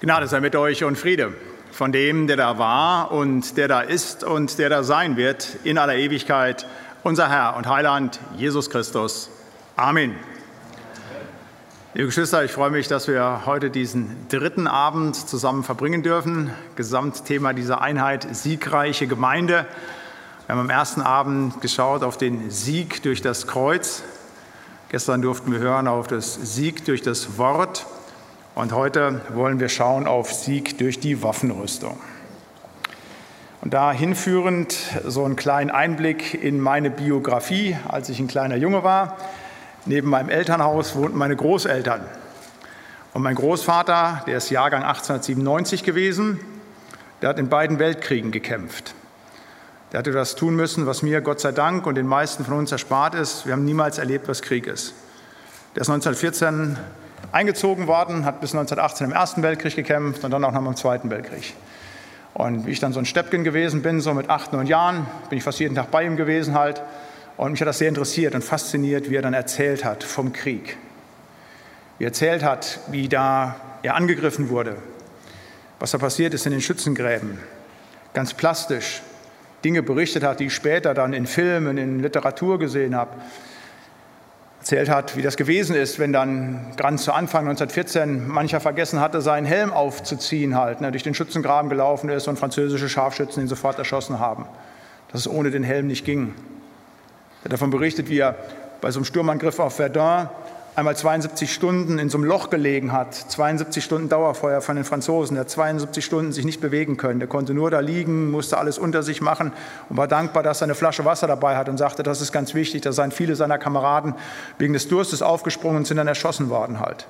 Gnade sei mit euch und Friede von dem, der da war und der da ist und der da sein wird in aller Ewigkeit, unser Herr und Heiland Jesus Christus. Amen. Liebe Geschwister, ich freue mich, dass wir heute diesen dritten Abend zusammen verbringen dürfen. Gesamtthema dieser Einheit siegreiche Gemeinde. Wir haben am ersten Abend geschaut auf den Sieg durch das Kreuz. Gestern durften wir hören auf das Sieg durch das Wort. Und heute wollen wir schauen auf Sieg durch die Waffenrüstung. Und da hinführend so einen kleinen Einblick in meine Biografie, als ich ein kleiner Junge war. Neben meinem Elternhaus wohnten meine Großeltern. Und mein Großvater, der ist Jahrgang 1897 gewesen, der hat in beiden Weltkriegen gekämpft. Der hatte das tun müssen, was mir Gott sei Dank und den meisten von uns erspart ist. Wir haben niemals erlebt, was Krieg ist. Der ist 1914 eingezogen worden, hat bis 1918 im Ersten Weltkrieg gekämpft und dann auch noch im Zweiten Weltkrieg. Und wie ich dann so ein Steppken gewesen bin, so mit acht, neun Jahren, bin ich fast jeden Tag bei ihm gewesen halt. Und mich hat das sehr interessiert und fasziniert, wie er dann erzählt hat vom Krieg. Wie er erzählt hat, wie da er angegriffen wurde, was da passiert ist in den Schützengräben. Ganz plastisch. Dinge berichtet hat, die ich später dann in Filmen, in Literatur gesehen habe erzählt hat, wie das gewesen ist, wenn dann ganz zu Anfang 1914 mancher vergessen hatte, seinen Helm aufzuziehen, halt, ne, durch den Schützengraben gelaufen ist und französische Scharfschützen ihn sofort erschossen haben. Dass es ohne den Helm nicht ging. Er hat davon berichtet, wie er bei so einem Sturmangriff auf Verdun einmal 72 Stunden in so einem Loch gelegen hat, 72 Stunden Dauerfeuer von den Franzosen, der hat 72 Stunden sich nicht bewegen können. Der konnte nur da liegen, musste alles unter sich machen und war dankbar, dass er eine Flasche Wasser dabei hat und sagte, das ist ganz wichtig. Da seien viele seiner Kameraden wegen des Durstes aufgesprungen und sind dann erschossen worden halt.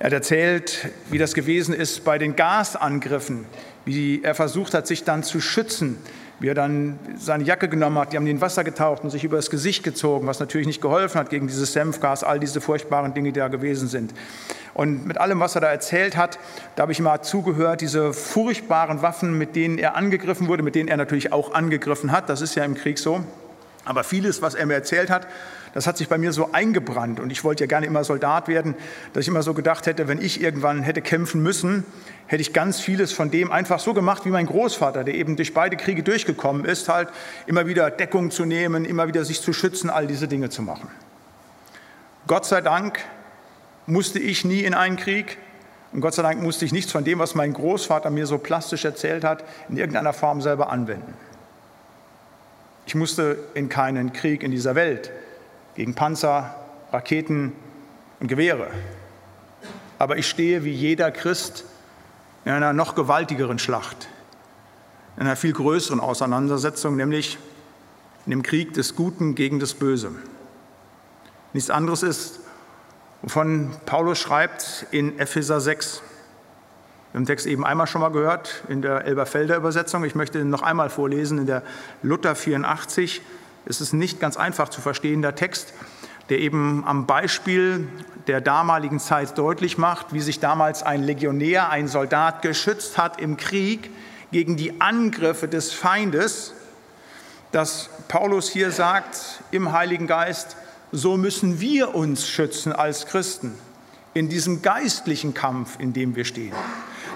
Er hat erzählt, wie das gewesen ist bei den Gasangriffen, wie er versucht hat, sich dann zu schützen, wie er dann seine Jacke genommen hat, die haben ihn in Wasser getaucht und sich über das Gesicht gezogen, was natürlich nicht geholfen hat gegen dieses Senfgas, all diese furchtbaren Dinge, die da gewesen sind. Und mit allem, was er da erzählt hat, da habe ich mal zugehört, diese furchtbaren Waffen, mit denen er angegriffen wurde, mit denen er natürlich auch angegriffen hat, das ist ja im Krieg so. Aber vieles, was er mir erzählt hat, das hat sich bei mir so eingebrannt. Und ich wollte ja gerne immer Soldat werden, dass ich immer so gedacht hätte, wenn ich irgendwann hätte kämpfen müssen, hätte ich ganz vieles von dem einfach so gemacht wie mein Großvater, der eben durch beide Kriege durchgekommen ist, halt immer wieder Deckung zu nehmen, immer wieder sich zu schützen, all diese Dinge zu machen. Gott sei Dank musste ich nie in einen Krieg und Gott sei Dank musste ich nichts von dem, was mein Großvater mir so plastisch erzählt hat, in irgendeiner Form selber anwenden. Ich musste in keinen Krieg in dieser Welt gegen Panzer, Raketen und Gewehre. Aber ich stehe wie jeder Christ in einer noch gewaltigeren Schlacht, in einer viel größeren Auseinandersetzung, nämlich in dem Krieg des Guten gegen das Böse. Nichts anderes ist, wovon Paulus schreibt in Epheser 6. Wir haben den Text eben einmal schon mal gehört in der Elberfelder Übersetzung. Ich möchte ihn noch einmal vorlesen in der Luther 84. Es ist nicht ganz einfach zu verstehender Text, der eben am Beispiel der damaligen Zeit deutlich macht, wie sich damals ein Legionär, ein Soldat geschützt hat im Krieg gegen die Angriffe des Feindes, dass Paulus hier sagt im Heiligen Geist, so müssen wir uns schützen als Christen in diesem geistlichen Kampf, in dem wir stehen.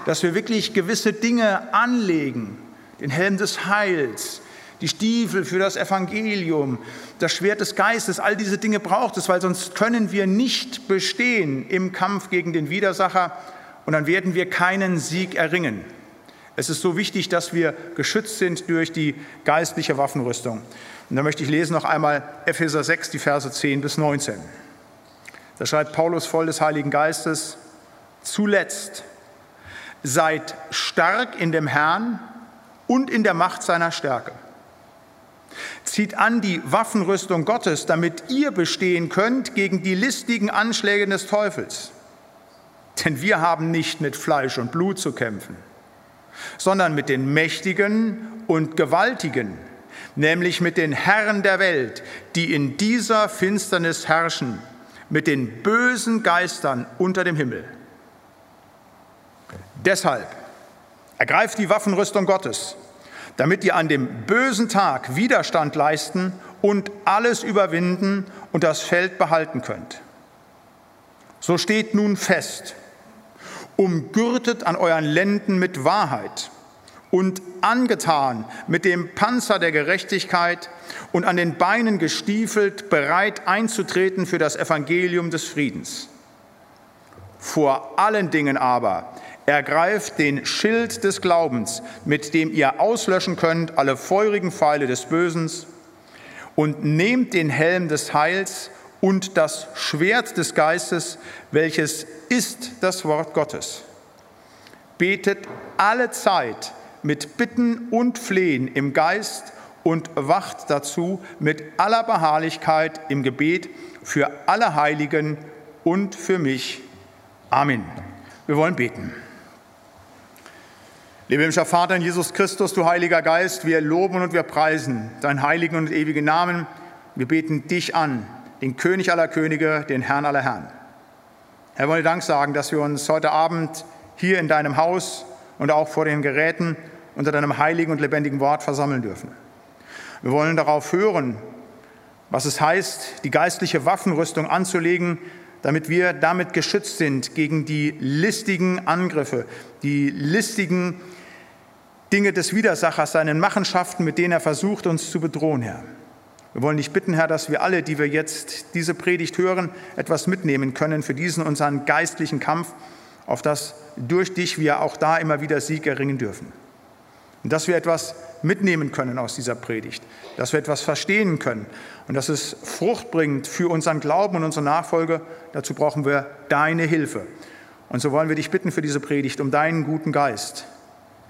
Dass wir wirklich gewisse Dinge anlegen, den Helm des Heils, die Stiefel für das Evangelium, das Schwert des Geistes, all diese Dinge braucht es, weil sonst können wir nicht bestehen im Kampf gegen den Widersacher und dann werden wir keinen Sieg erringen. Es ist so wichtig, dass wir geschützt sind durch die geistliche Waffenrüstung. Und da möchte ich lesen noch einmal Epheser 6, die Verse 10 bis 19. Da schreibt Paulus voll des Heiligen Geistes, zuletzt seid stark in dem Herrn und in der Macht seiner Stärke. Zieht an die Waffenrüstung Gottes, damit ihr bestehen könnt gegen die listigen Anschläge des Teufels. Denn wir haben nicht mit Fleisch und Blut zu kämpfen, sondern mit den Mächtigen und Gewaltigen, nämlich mit den Herren der Welt, die in dieser Finsternis herrschen, mit den bösen Geistern unter dem Himmel. Deshalb ergreift die Waffenrüstung Gottes damit ihr an dem bösen Tag Widerstand leisten und alles überwinden und das Feld behalten könnt. So steht nun fest umgürtet an euren Lenden mit Wahrheit und angetan mit dem Panzer der Gerechtigkeit und an den Beinen gestiefelt, bereit einzutreten für das Evangelium des Friedens. Vor allen Dingen aber ergreift den Schild des Glaubens, mit dem ihr auslöschen könnt alle feurigen Pfeile des Bösen, und nehmt den Helm des Heils und das Schwert des Geistes, welches ist das Wort Gottes. Betet alle Zeit mit Bitten und Flehen im Geist und wacht dazu mit aller Beharrlichkeit im Gebet für alle Heiligen und für mich. Amen. Wir wollen beten. Lieber himmlischer Vater in Jesus Christus, du Heiliger Geist, wir loben und wir preisen deinen heiligen und ewigen Namen. Wir beten dich an, den König aller Könige, den Herrn aller Herren. Herr, wir wollen Dank sagen, dass wir uns heute Abend hier in deinem Haus und auch vor den Geräten unter deinem heiligen und lebendigen Wort versammeln dürfen. Wir wollen darauf hören, was es heißt, die geistliche Waffenrüstung anzulegen, damit wir damit geschützt sind gegen die listigen Angriffe, die listigen Dinge des Widersachers, seinen Machenschaften, mit denen er versucht, uns zu bedrohen, Herr. Wir wollen dich bitten, Herr, dass wir alle, die wir jetzt diese Predigt hören, etwas mitnehmen können für diesen unseren geistlichen Kampf, auf das durch dich wir auch da immer wieder Sieg erringen dürfen. Und dass wir etwas mitnehmen können aus dieser Predigt, dass wir etwas verstehen können und dass es Frucht bringt für unseren Glauben und unsere Nachfolge, dazu brauchen wir deine Hilfe. Und so wollen wir dich bitten für diese Predigt um deinen guten Geist,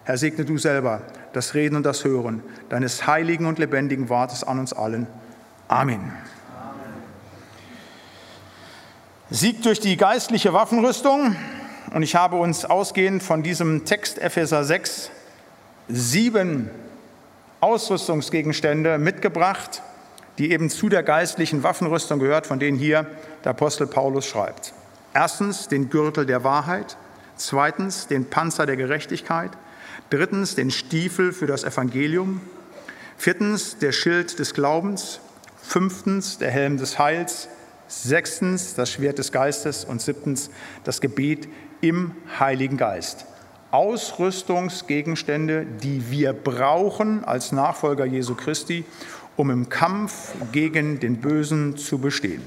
Herr, segne du selber das Reden und das Hören deines heiligen und lebendigen Wortes an uns allen. Amen. Sieg durch die geistliche Waffenrüstung. Und ich habe uns ausgehend von diesem Text Epheser 6 sieben Ausrüstungsgegenstände mitgebracht, die eben zu der geistlichen Waffenrüstung gehört, von denen hier der Apostel Paulus schreibt. Erstens den Gürtel der Wahrheit, zweitens den Panzer der Gerechtigkeit, Drittens den Stiefel für das Evangelium. Viertens der Schild des Glaubens. Fünftens der Helm des Heils. Sechstens das Schwert des Geistes. Und siebtens das Gebet im Heiligen Geist. Ausrüstungsgegenstände, die wir brauchen als Nachfolger Jesu Christi, um im Kampf gegen den Bösen zu bestehen.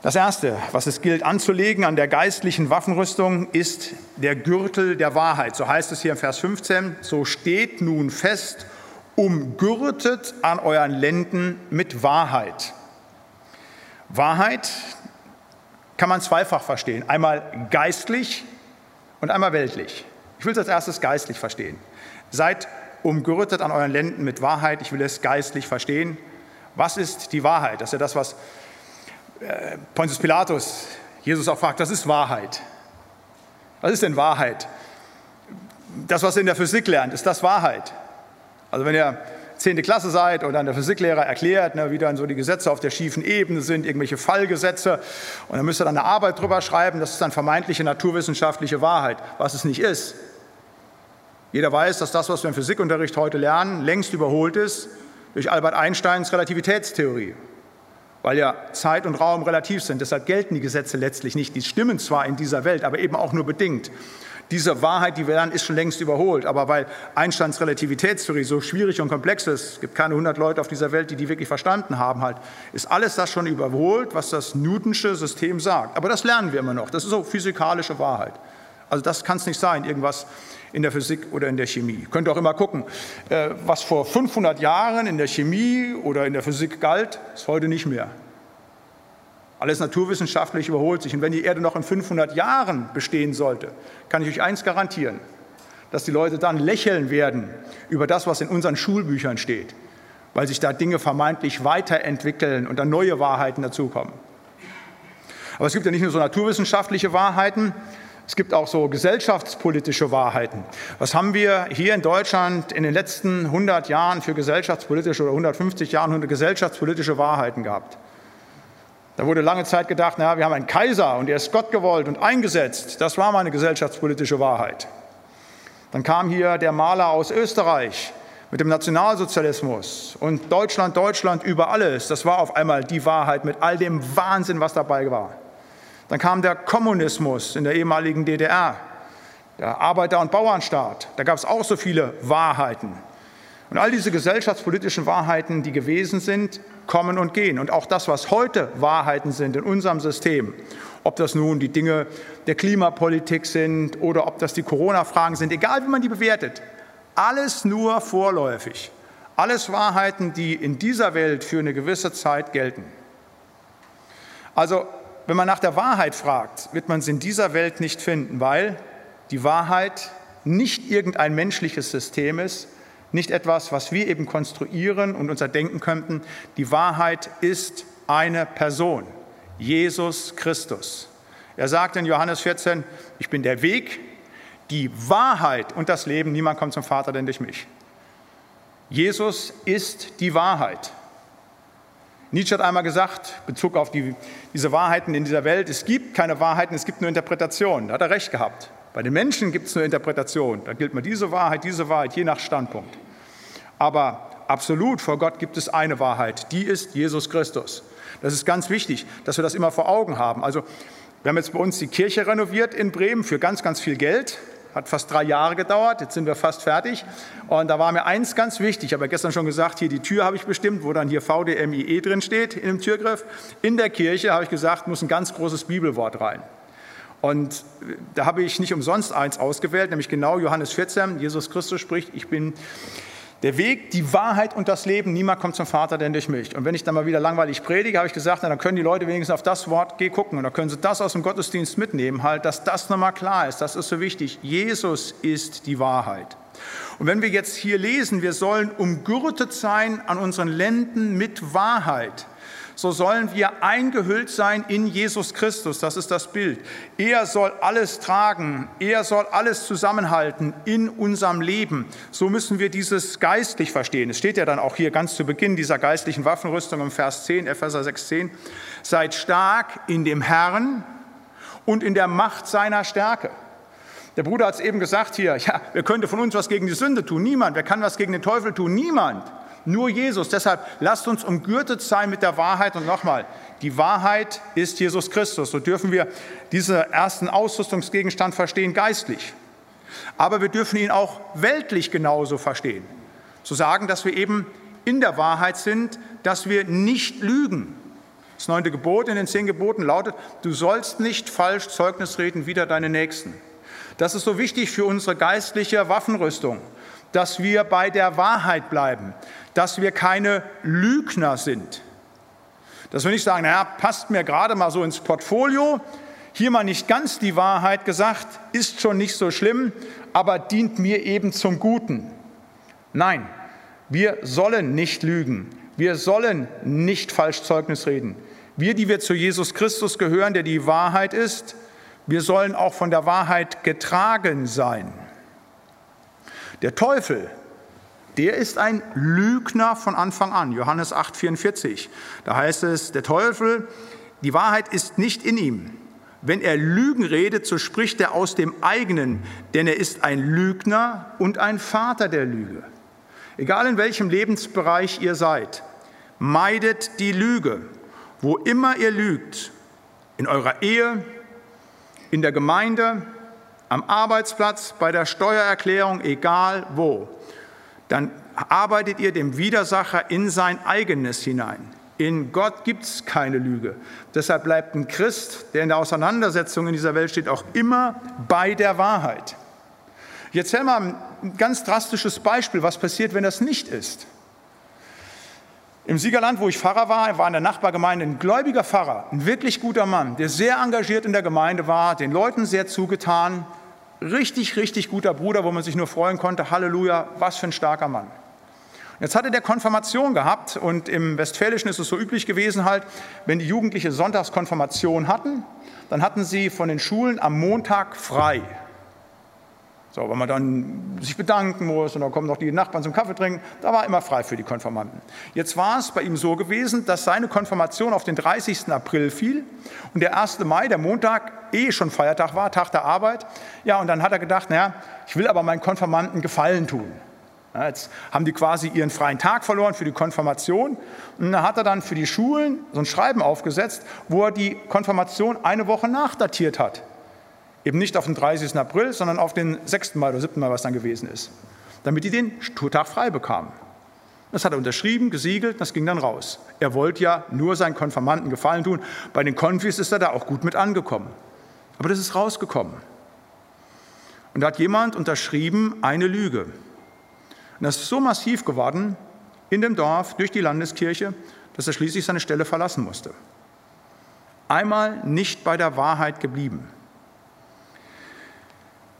Das Erste, was es gilt anzulegen an der geistlichen Waffenrüstung, ist der Gürtel der Wahrheit. So heißt es hier im Vers 15, so steht nun fest, umgürtet an euren Lenden mit Wahrheit. Wahrheit kann man zweifach verstehen, einmal geistlich und einmal weltlich. Ich will es als erstes geistlich verstehen. Seid umgürtet an euren Lenden mit Wahrheit, ich will es geistlich verstehen. Was ist die Wahrheit? Das ist ja das, was Pontius Pilatus Jesus auch fragt, das ist Wahrheit. Was ist denn Wahrheit? Das, was ihr in der Physik lernt, ist das Wahrheit? Also wenn ihr 10. Klasse seid und dann der Physiklehrer erklärt, ne, wie dann so die Gesetze auf der schiefen Ebene sind, irgendwelche Fallgesetze, und dann müsst ihr dann eine Arbeit drüber schreiben, das ist dann vermeintliche naturwissenschaftliche Wahrheit, was es nicht ist. Jeder weiß, dass das, was wir im Physikunterricht heute lernen, längst überholt ist durch Albert Einsteins Relativitätstheorie weil ja Zeit und Raum relativ sind. Deshalb gelten die Gesetze letztlich nicht. Die stimmen zwar in dieser Welt, aber eben auch nur bedingt. Diese Wahrheit, die wir lernen, ist schon längst überholt. Aber weil Einsteins Relativitätstheorie so schwierig und komplex ist, es gibt keine 100 Leute auf dieser Welt, die die wirklich verstanden haben, halt, ist alles das schon überholt, was das Newtonsche System sagt. Aber das lernen wir immer noch. Das ist so physikalische Wahrheit. Also das kann es nicht sein, irgendwas in der Physik oder in der Chemie. Ihr könnt auch immer gucken, äh, was vor 500 Jahren in der Chemie oder in der Physik galt, ist heute nicht mehr. Alles naturwissenschaftlich überholt sich. Und wenn die Erde noch in 500 Jahren bestehen sollte, kann ich euch eins garantieren, dass die Leute dann lächeln werden über das, was in unseren Schulbüchern steht, weil sich da Dinge vermeintlich weiterentwickeln und dann neue Wahrheiten dazukommen. Aber es gibt ja nicht nur so naturwissenschaftliche Wahrheiten, es gibt auch so gesellschaftspolitische Wahrheiten. Was haben wir hier in Deutschland in den letzten 100 Jahren für gesellschaftspolitische oder 150 Jahren gesellschaftspolitische Wahrheiten gehabt? Da wurde lange Zeit gedacht, naja, wir haben einen Kaiser und er ist Gott gewollt und eingesetzt. Das war mal eine gesellschaftspolitische Wahrheit. Dann kam hier der Maler aus Österreich mit dem Nationalsozialismus und Deutschland, Deutschland über alles. Das war auf einmal die Wahrheit mit all dem Wahnsinn, was dabei war. Dann kam der Kommunismus in der ehemaligen DDR, der Arbeiter- und Bauernstaat. Da gab es auch so viele Wahrheiten. Und all diese gesellschaftspolitischen Wahrheiten, die gewesen sind, kommen und gehen. Und auch das, was heute Wahrheiten sind in unserem System, ob das nun die Dinge der Klimapolitik sind oder ob das die Corona-Fragen sind, egal wie man die bewertet, alles nur vorläufig. Alles Wahrheiten, die in dieser Welt für eine gewisse Zeit gelten. Also, wenn man nach der Wahrheit fragt, wird man sie in dieser Welt nicht finden, weil die Wahrheit nicht irgendein menschliches System ist, nicht etwas, was wir eben konstruieren und unser Denken könnten. Die Wahrheit ist eine Person, Jesus Christus. Er sagt in Johannes 14, ich bin der Weg, die Wahrheit und das Leben. Niemand kommt zum Vater denn durch mich. Jesus ist die Wahrheit. Nietzsche hat einmal gesagt, Bezug auf die, diese Wahrheiten in dieser Welt, es gibt keine Wahrheiten, es gibt nur Interpretationen. Da hat er recht gehabt. Bei den Menschen gibt es nur Interpretation. Da gilt man diese Wahrheit, diese Wahrheit, je nach Standpunkt. Aber absolut vor Gott gibt es eine Wahrheit, die ist Jesus Christus. Das ist ganz wichtig, dass wir das immer vor Augen haben. Also wir haben jetzt bei uns die Kirche renoviert in Bremen für ganz, ganz viel Geld. Hat fast drei Jahre gedauert, jetzt sind wir fast fertig. Und da war mir eins ganz wichtig, ich habe ja gestern schon gesagt, hier die Tür habe ich bestimmt, wo dann hier VDMIE drin steht, in dem Türgriff. In der Kirche habe ich gesagt, muss ein ganz großes Bibelwort rein. Und da habe ich nicht umsonst eins ausgewählt, nämlich genau Johannes 14. Jesus Christus spricht, ich bin der Weg, die Wahrheit und das Leben, niemand kommt zum Vater denn durch mich. Und wenn ich dann mal wieder langweilig predige, habe ich gesagt, na, dann können die Leute wenigstens auf das Wort geh gucken und dann können sie das aus dem Gottesdienst mitnehmen, halt, dass das nochmal klar ist. Das ist so wichtig. Jesus ist die Wahrheit. Und wenn wir jetzt hier lesen, wir sollen umgürtet sein an unseren Lenden mit Wahrheit, so sollen wir eingehüllt sein in Jesus Christus. Das ist das Bild. Er soll alles tragen. Er soll alles zusammenhalten in unserem Leben. So müssen wir dieses geistlich verstehen. Es steht ja dann auch hier ganz zu Beginn dieser geistlichen Waffenrüstung im Vers 10, Epheser 6, 10. Seid stark in dem Herrn und in der Macht seiner Stärke. Der Bruder hat es eben gesagt hier, ja, wer könnte von uns was gegen die Sünde tun? Niemand. Wer kann was gegen den Teufel tun? Niemand. Nur Jesus. Deshalb lasst uns umgürtet sein mit der Wahrheit. Und nochmal, die Wahrheit ist Jesus Christus. So dürfen wir diesen ersten Ausrüstungsgegenstand verstehen, geistlich. Aber wir dürfen ihn auch weltlich genauso verstehen. Zu sagen, dass wir eben in der Wahrheit sind, dass wir nicht lügen. Das neunte Gebot in den zehn Geboten lautet, du sollst nicht falsch Zeugnis reden wider deine Nächsten. Das ist so wichtig für unsere geistliche Waffenrüstung, dass wir bei der Wahrheit bleiben, dass wir keine Lügner sind. Dass wir nicht sagen, naja, passt mir gerade mal so ins Portfolio, hier mal nicht ganz die Wahrheit gesagt, ist schon nicht so schlimm, aber dient mir eben zum Guten. Nein, wir sollen nicht lügen. Wir sollen nicht falsch Zeugnis reden. Wir, die wir zu Jesus Christus gehören, der die Wahrheit ist, wir sollen auch von der Wahrheit getragen sein. Der Teufel, der ist ein Lügner von Anfang an. Johannes 8, 44. Da heißt es, der Teufel, die Wahrheit ist nicht in ihm. Wenn er Lügen redet, so spricht er aus dem eigenen, denn er ist ein Lügner und ein Vater der Lüge. Egal in welchem Lebensbereich ihr seid, meidet die Lüge. Wo immer ihr lügt, in eurer Ehe, in der Gemeinde, am Arbeitsplatz, bei der Steuererklärung, egal wo dann arbeitet ihr dem Widersacher in sein eigenes hinein. In Gott gibt es keine Lüge. Deshalb bleibt ein Christ, der in der Auseinandersetzung in dieser Welt steht, auch immer bei der Wahrheit. Jetzt erzähle mal ein ganz drastisches Beispiel, was passiert, wenn das nicht ist. Im Siegerland, wo ich Pfarrer war, war in der Nachbargemeinde ein gläubiger Pfarrer, ein wirklich guter Mann, der sehr engagiert in der Gemeinde war, den Leuten sehr zugetan, richtig, richtig guter Bruder, wo man sich nur freuen konnte. Halleluja, was für ein starker Mann. Jetzt hatte der Konfirmation gehabt und im Westfälischen ist es so üblich gewesen halt, wenn die Jugendliche Sonntagskonfirmation hatten, dann hatten sie von den Schulen am Montag frei. So, wenn man dann sich bedanken muss und dann kommen noch die Nachbarn zum Kaffee trinken, da war immer frei für die Konfirmanden. Jetzt war es bei ihm so gewesen, dass seine Konfirmation auf den 30. April fiel und der 1. Mai, der Montag, eh schon Feiertag war, Tag der Arbeit. Ja, und dann hat er gedacht, naja, ich will aber meinen Konfirmanden Gefallen tun. Jetzt haben die quasi ihren freien Tag verloren für die Konfirmation. Und da hat er dann für die Schulen so ein Schreiben aufgesetzt, wo er die Konfirmation eine Woche nachdatiert hat. Eben nicht auf den 30. April, sondern auf den 6. Mai oder 7. Mai, was dann gewesen ist. Damit die den Tag frei bekamen. Das hat er unterschrieben, gesiegelt, das ging dann raus. Er wollte ja nur seinen Konfirmanden Gefallen tun. Bei den Konfis ist er da auch gut mit angekommen. Aber das ist rausgekommen. Und da hat jemand unterschrieben eine Lüge. Und das ist so massiv geworden in dem Dorf durch die Landeskirche, dass er schließlich seine Stelle verlassen musste. Einmal nicht bei der Wahrheit geblieben.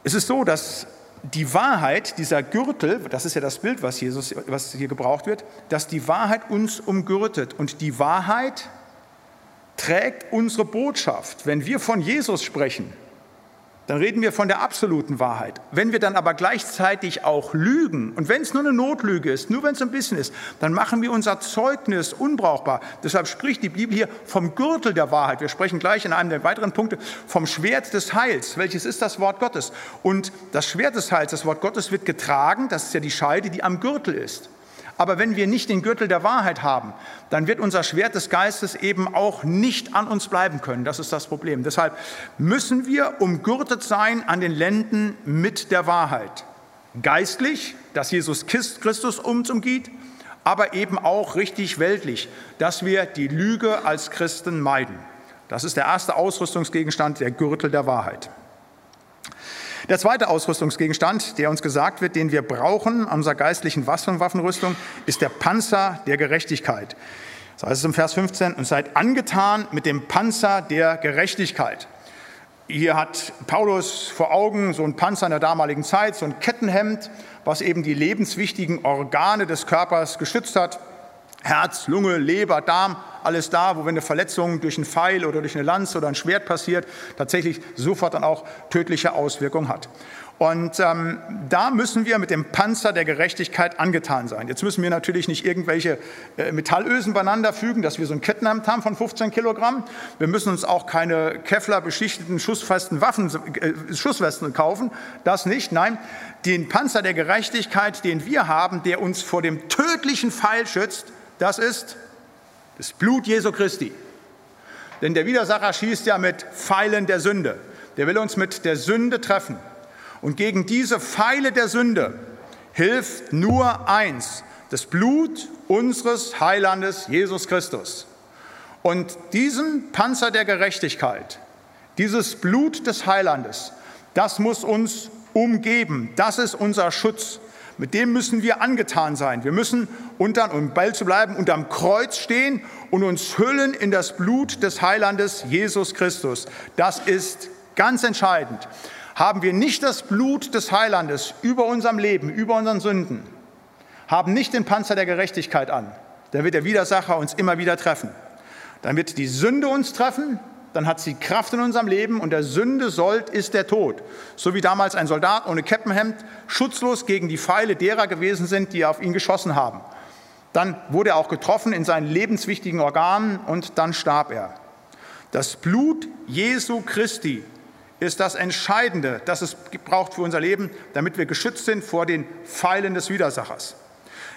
Es ist so, dass die Wahrheit, dieser Gürtel, das ist ja das Bild, was, Jesus, was hier gebraucht wird, dass die Wahrheit uns umgürtet. Und die Wahrheit trägt unsere Botschaft. Wenn wir von Jesus sprechen, dann reden wir von der absoluten Wahrheit. Wenn wir dann aber gleichzeitig auch lügen, und wenn es nur eine Notlüge ist, nur wenn es ein bisschen ist, dann machen wir unser Zeugnis unbrauchbar. Deshalb spricht die Bibel hier vom Gürtel der Wahrheit. Wir sprechen gleich in einem der weiteren Punkte vom Schwert des Heils. Welches ist das Wort Gottes? Und das Schwert des Heils, das Wort Gottes wird getragen, das ist ja die Scheide, die am Gürtel ist. Aber wenn wir nicht den Gürtel der Wahrheit haben, dann wird unser Schwert des Geistes eben auch nicht an uns bleiben können. Das ist das Problem. Deshalb müssen wir umgürtet sein an den Lenden mit der Wahrheit. Geistlich, dass Jesus Christus uns umgeht, aber eben auch richtig weltlich, dass wir die Lüge als Christen meiden. Das ist der erste Ausrüstungsgegenstand, der Gürtel der Wahrheit. Der zweite Ausrüstungsgegenstand, der uns gesagt wird, den wir brauchen an unserer geistlichen Waffenrüstung, ist der Panzer der Gerechtigkeit. Das heißt es im Vers 15, und seid angetan mit dem Panzer der Gerechtigkeit. Hier hat Paulus vor Augen so ein Panzer in der damaligen Zeit, so ein Kettenhemd, was eben die lebenswichtigen Organe des Körpers geschützt hat. Herz, Lunge, Leber, Darm, alles da, wo wenn eine Verletzung durch einen Pfeil oder durch eine Lanze oder ein Schwert passiert, tatsächlich sofort dann auch tödliche Auswirkungen hat. Und ähm, da müssen wir mit dem Panzer der Gerechtigkeit angetan sein. Jetzt müssen wir natürlich nicht irgendwelche äh, Metallösen beieinander fügen, dass wir so ein Kettenhemd haben von 15 Kilogramm. Wir müssen uns auch keine Kevlar beschichteten schussfesten Waffen, äh, Schusswesten kaufen. Das nicht. Nein, den Panzer der Gerechtigkeit, den wir haben, der uns vor dem tödlichen Pfeil schützt, das ist das Blut Jesu Christi. Denn der Widersacher schießt ja mit Pfeilen der Sünde. Der will uns mit der Sünde treffen. Und gegen diese Pfeile der Sünde hilft nur eins, das Blut unseres Heilandes Jesus Christus. Und diesen Panzer der Gerechtigkeit, dieses Blut des Heilandes, das muss uns umgeben. Das ist unser Schutz. Mit dem müssen wir angetan sein. Wir müssen unter, um Ball zu bleiben, unterm Kreuz stehen und uns hüllen in das Blut des Heilandes Jesus Christus. Das ist ganz entscheidend. Haben wir nicht das Blut des Heilandes über unserem Leben, über unseren Sünden, haben nicht den Panzer der Gerechtigkeit an, dann wird der Widersacher uns immer wieder treffen. Dann wird die Sünde uns treffen, dann hat sie Kraft in unserem Leben und der Sünde Sold ist der Tod. So wie damals ein Soldat ohne Keppenhemd schutzlos gegen die Pfeile derer gewesen sind, die auf ihn geschossen haben. Dann wurde er auch getroffen in seinen lebenswichtigen Organen und dann starb er. Das Blut Jesu Christi ist das Entscheidende, das es braucht für unser Leben, damit wir geschützt sind vor den Pfeilen des Widersachers.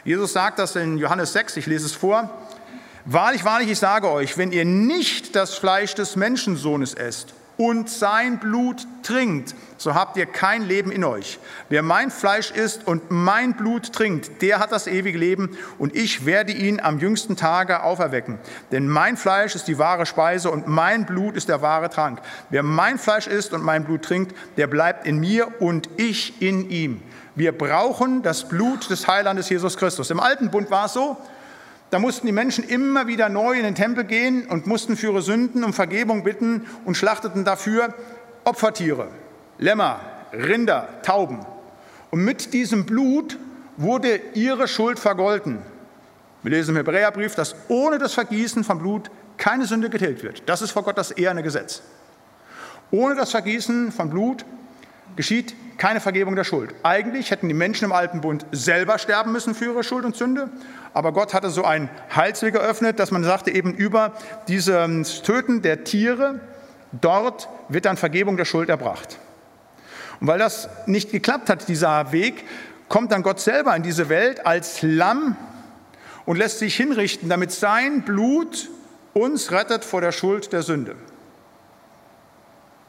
Jesus sagt das in Johannes 6, ich lese es vor. Wahrlich, wahrlich, ich sage euch, wenn ihr nicht das Fleisch des Menschensohnes esst und sein Blut trinkt, so habt ihr kein Leben in euch. Wer mein Fleisch isst und mein Blut trinkt, der hat das ewige Leben und ich werde ihn am jüngsten Tage auferwecken. Denn mein Fleisch ist die wahre Speise und mein Blut ist der wahre Trank. Wer mein Fleisch isst und mein Blut trinkt, der bleibt in mir und ich in ihm. Wir brauchen das Blut des Heilandes Jesus Christus. Im alten Bund war es so, da mussten die Menschen immer wieder neu in den Tempel gehen und mussten für ihre Sünden um Vergebung bitten und schlachteten dafür Opfertiere, Lämmer, Rinder, Tauben. Und mit diesem Blut wurde ihre Schuld vergolten. Wir lesen im Hebräerbrief, dass ohne das Vergießen von Blut keine Sünde getilgt wird. Das ist vor Gott das eherne Gesetz. Ohne das Vergießen von Blut geschieht keine Vergebung der Schuld. Eigentlich hätten die Menschen im Alten Bund selber sterben müssen für ihre Schuld und Sünde, aber Gott hatte so einen Heilsweg geöffnet, dass man sagte, eben über dieses Töten der Tiere, dort wird dann Vergebung der Schuld erbracht. Und weil das nicht geklappt hat, dieser Weg, kommt dann Gott selber in diese Welt als Lamm und lässt sich hinrichten, damit sein Blut uns rettet vor der Schuld der Sünde.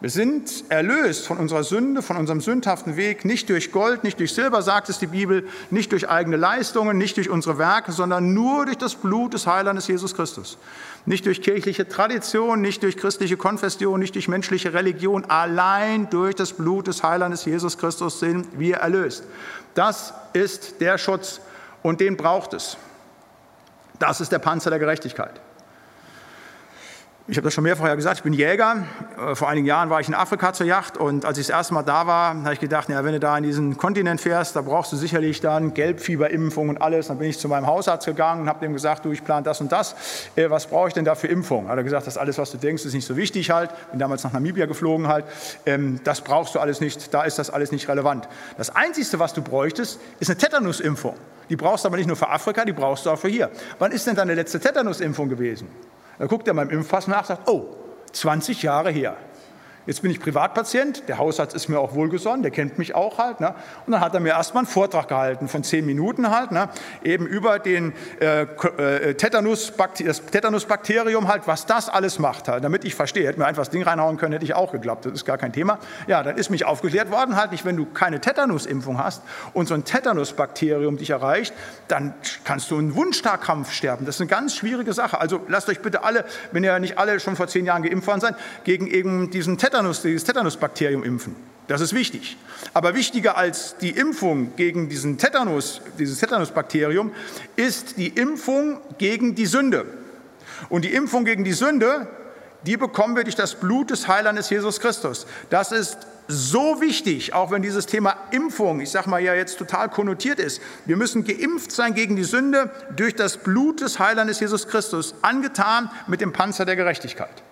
Wir sind erlöst von unserer Sünde, von unserem sündhaften Weg, nicht durch Gold, nicht durch Silber, sagt es die Bibel, nicht durch eigene Leistungen, nicht durch unsere Werke, sondern nur durch das Blut des Heilandes Jesus Christus. Nicht durch kirchliche Tradition, nicht durch christliche Konfession, nicht durch menschliche Religion, allein durch das Blut des Heilandes Jesus Christus sind wir erlöst. Das ist der Schutz und den braucht es. Das ist der Panzer der Gerechtigkeit. Ich habe das schon mehrfach gesagt, ich bin Jäger. Äh, vor einigen Jahren war ich in Afrika zur Yacht und als ich das erste Mal da war, habe ich gedacht, ja, wenn du da in diesen Kontinent fährst, da brauchst du sicherlich dann Gelbfieberimpfung und alles. Dann bin ich zu meinem Hausarzt gegangen und habe dem gesagt, du, ich plane das und das. Äh, was brauche ich denn da für Impfung? Hat er gesagt, das alles, was du denkst, ist nicht so wichtig halt. Bin damals nach Namibia geflogen halt. Ähm, das brauchst du alles nicht, da ist das alles nicht relevant. Das Einzige, was du bräuchtest, ist eine Tetanusimpfung. Die brauchst du aber nicht nur für Afrika, die brauchst du auch für hier. Wann ist denn deine letzte Tetanusimpfung gewesen? Da guckt er beim Impfpass nach und sagt, oh, 20 Jahre her. Jetzt bin ich Privatpatient, der Hausarzt ist mir auch wohlgesonnen, der kennt mich auch halt. Ne? Und dann hat er mir erstmal einen Vortrag gehalten von zehn Minuten halt, ne? eben über den äh, äh, Tetanus, das Tetanusbakterium halt, was das alles macht halt, damit ich verstehe. Hätte mir einfach das Ding reinhauen können, hätte ich auch geglaubt, das ist gar kein Thema. Ja, dann ist mich aufgeklärt worden halt, nicht wenn du keine Tetanusimpfung hast und so ein Tetanusbakterium dich erreicht, dann kannst du einen Wundstarkampf sterben. Das ist eine ganz schwierige Sache. Also lasst euch bitte alle, wenn ihr nicht alle schon vor zehn Jahren geimpft worden seid, gegen eben diesen Tetanus Tetanus, dieses Tetanusbakterium impfen. Das ist wichtig. Aber wichtiger als die Impfung gegen diesen Tetanus, dieses Tetanusbakterium ist die Impfung gegen die Sünde. Und die Impfung gegen die Sünde, die bekommen wir durch das Blut des Heilandes Jesus Christus. Das ist so wichtig, auch wenn dieses Thema Impfung, ich sage mal ja jetzt total konnotiert ist. Wir müssen geimpft sein gegen die Sünde durch das Blut des Heilandes Jesus Christus, angetan mit dem Panzer der Gerechtigkeit.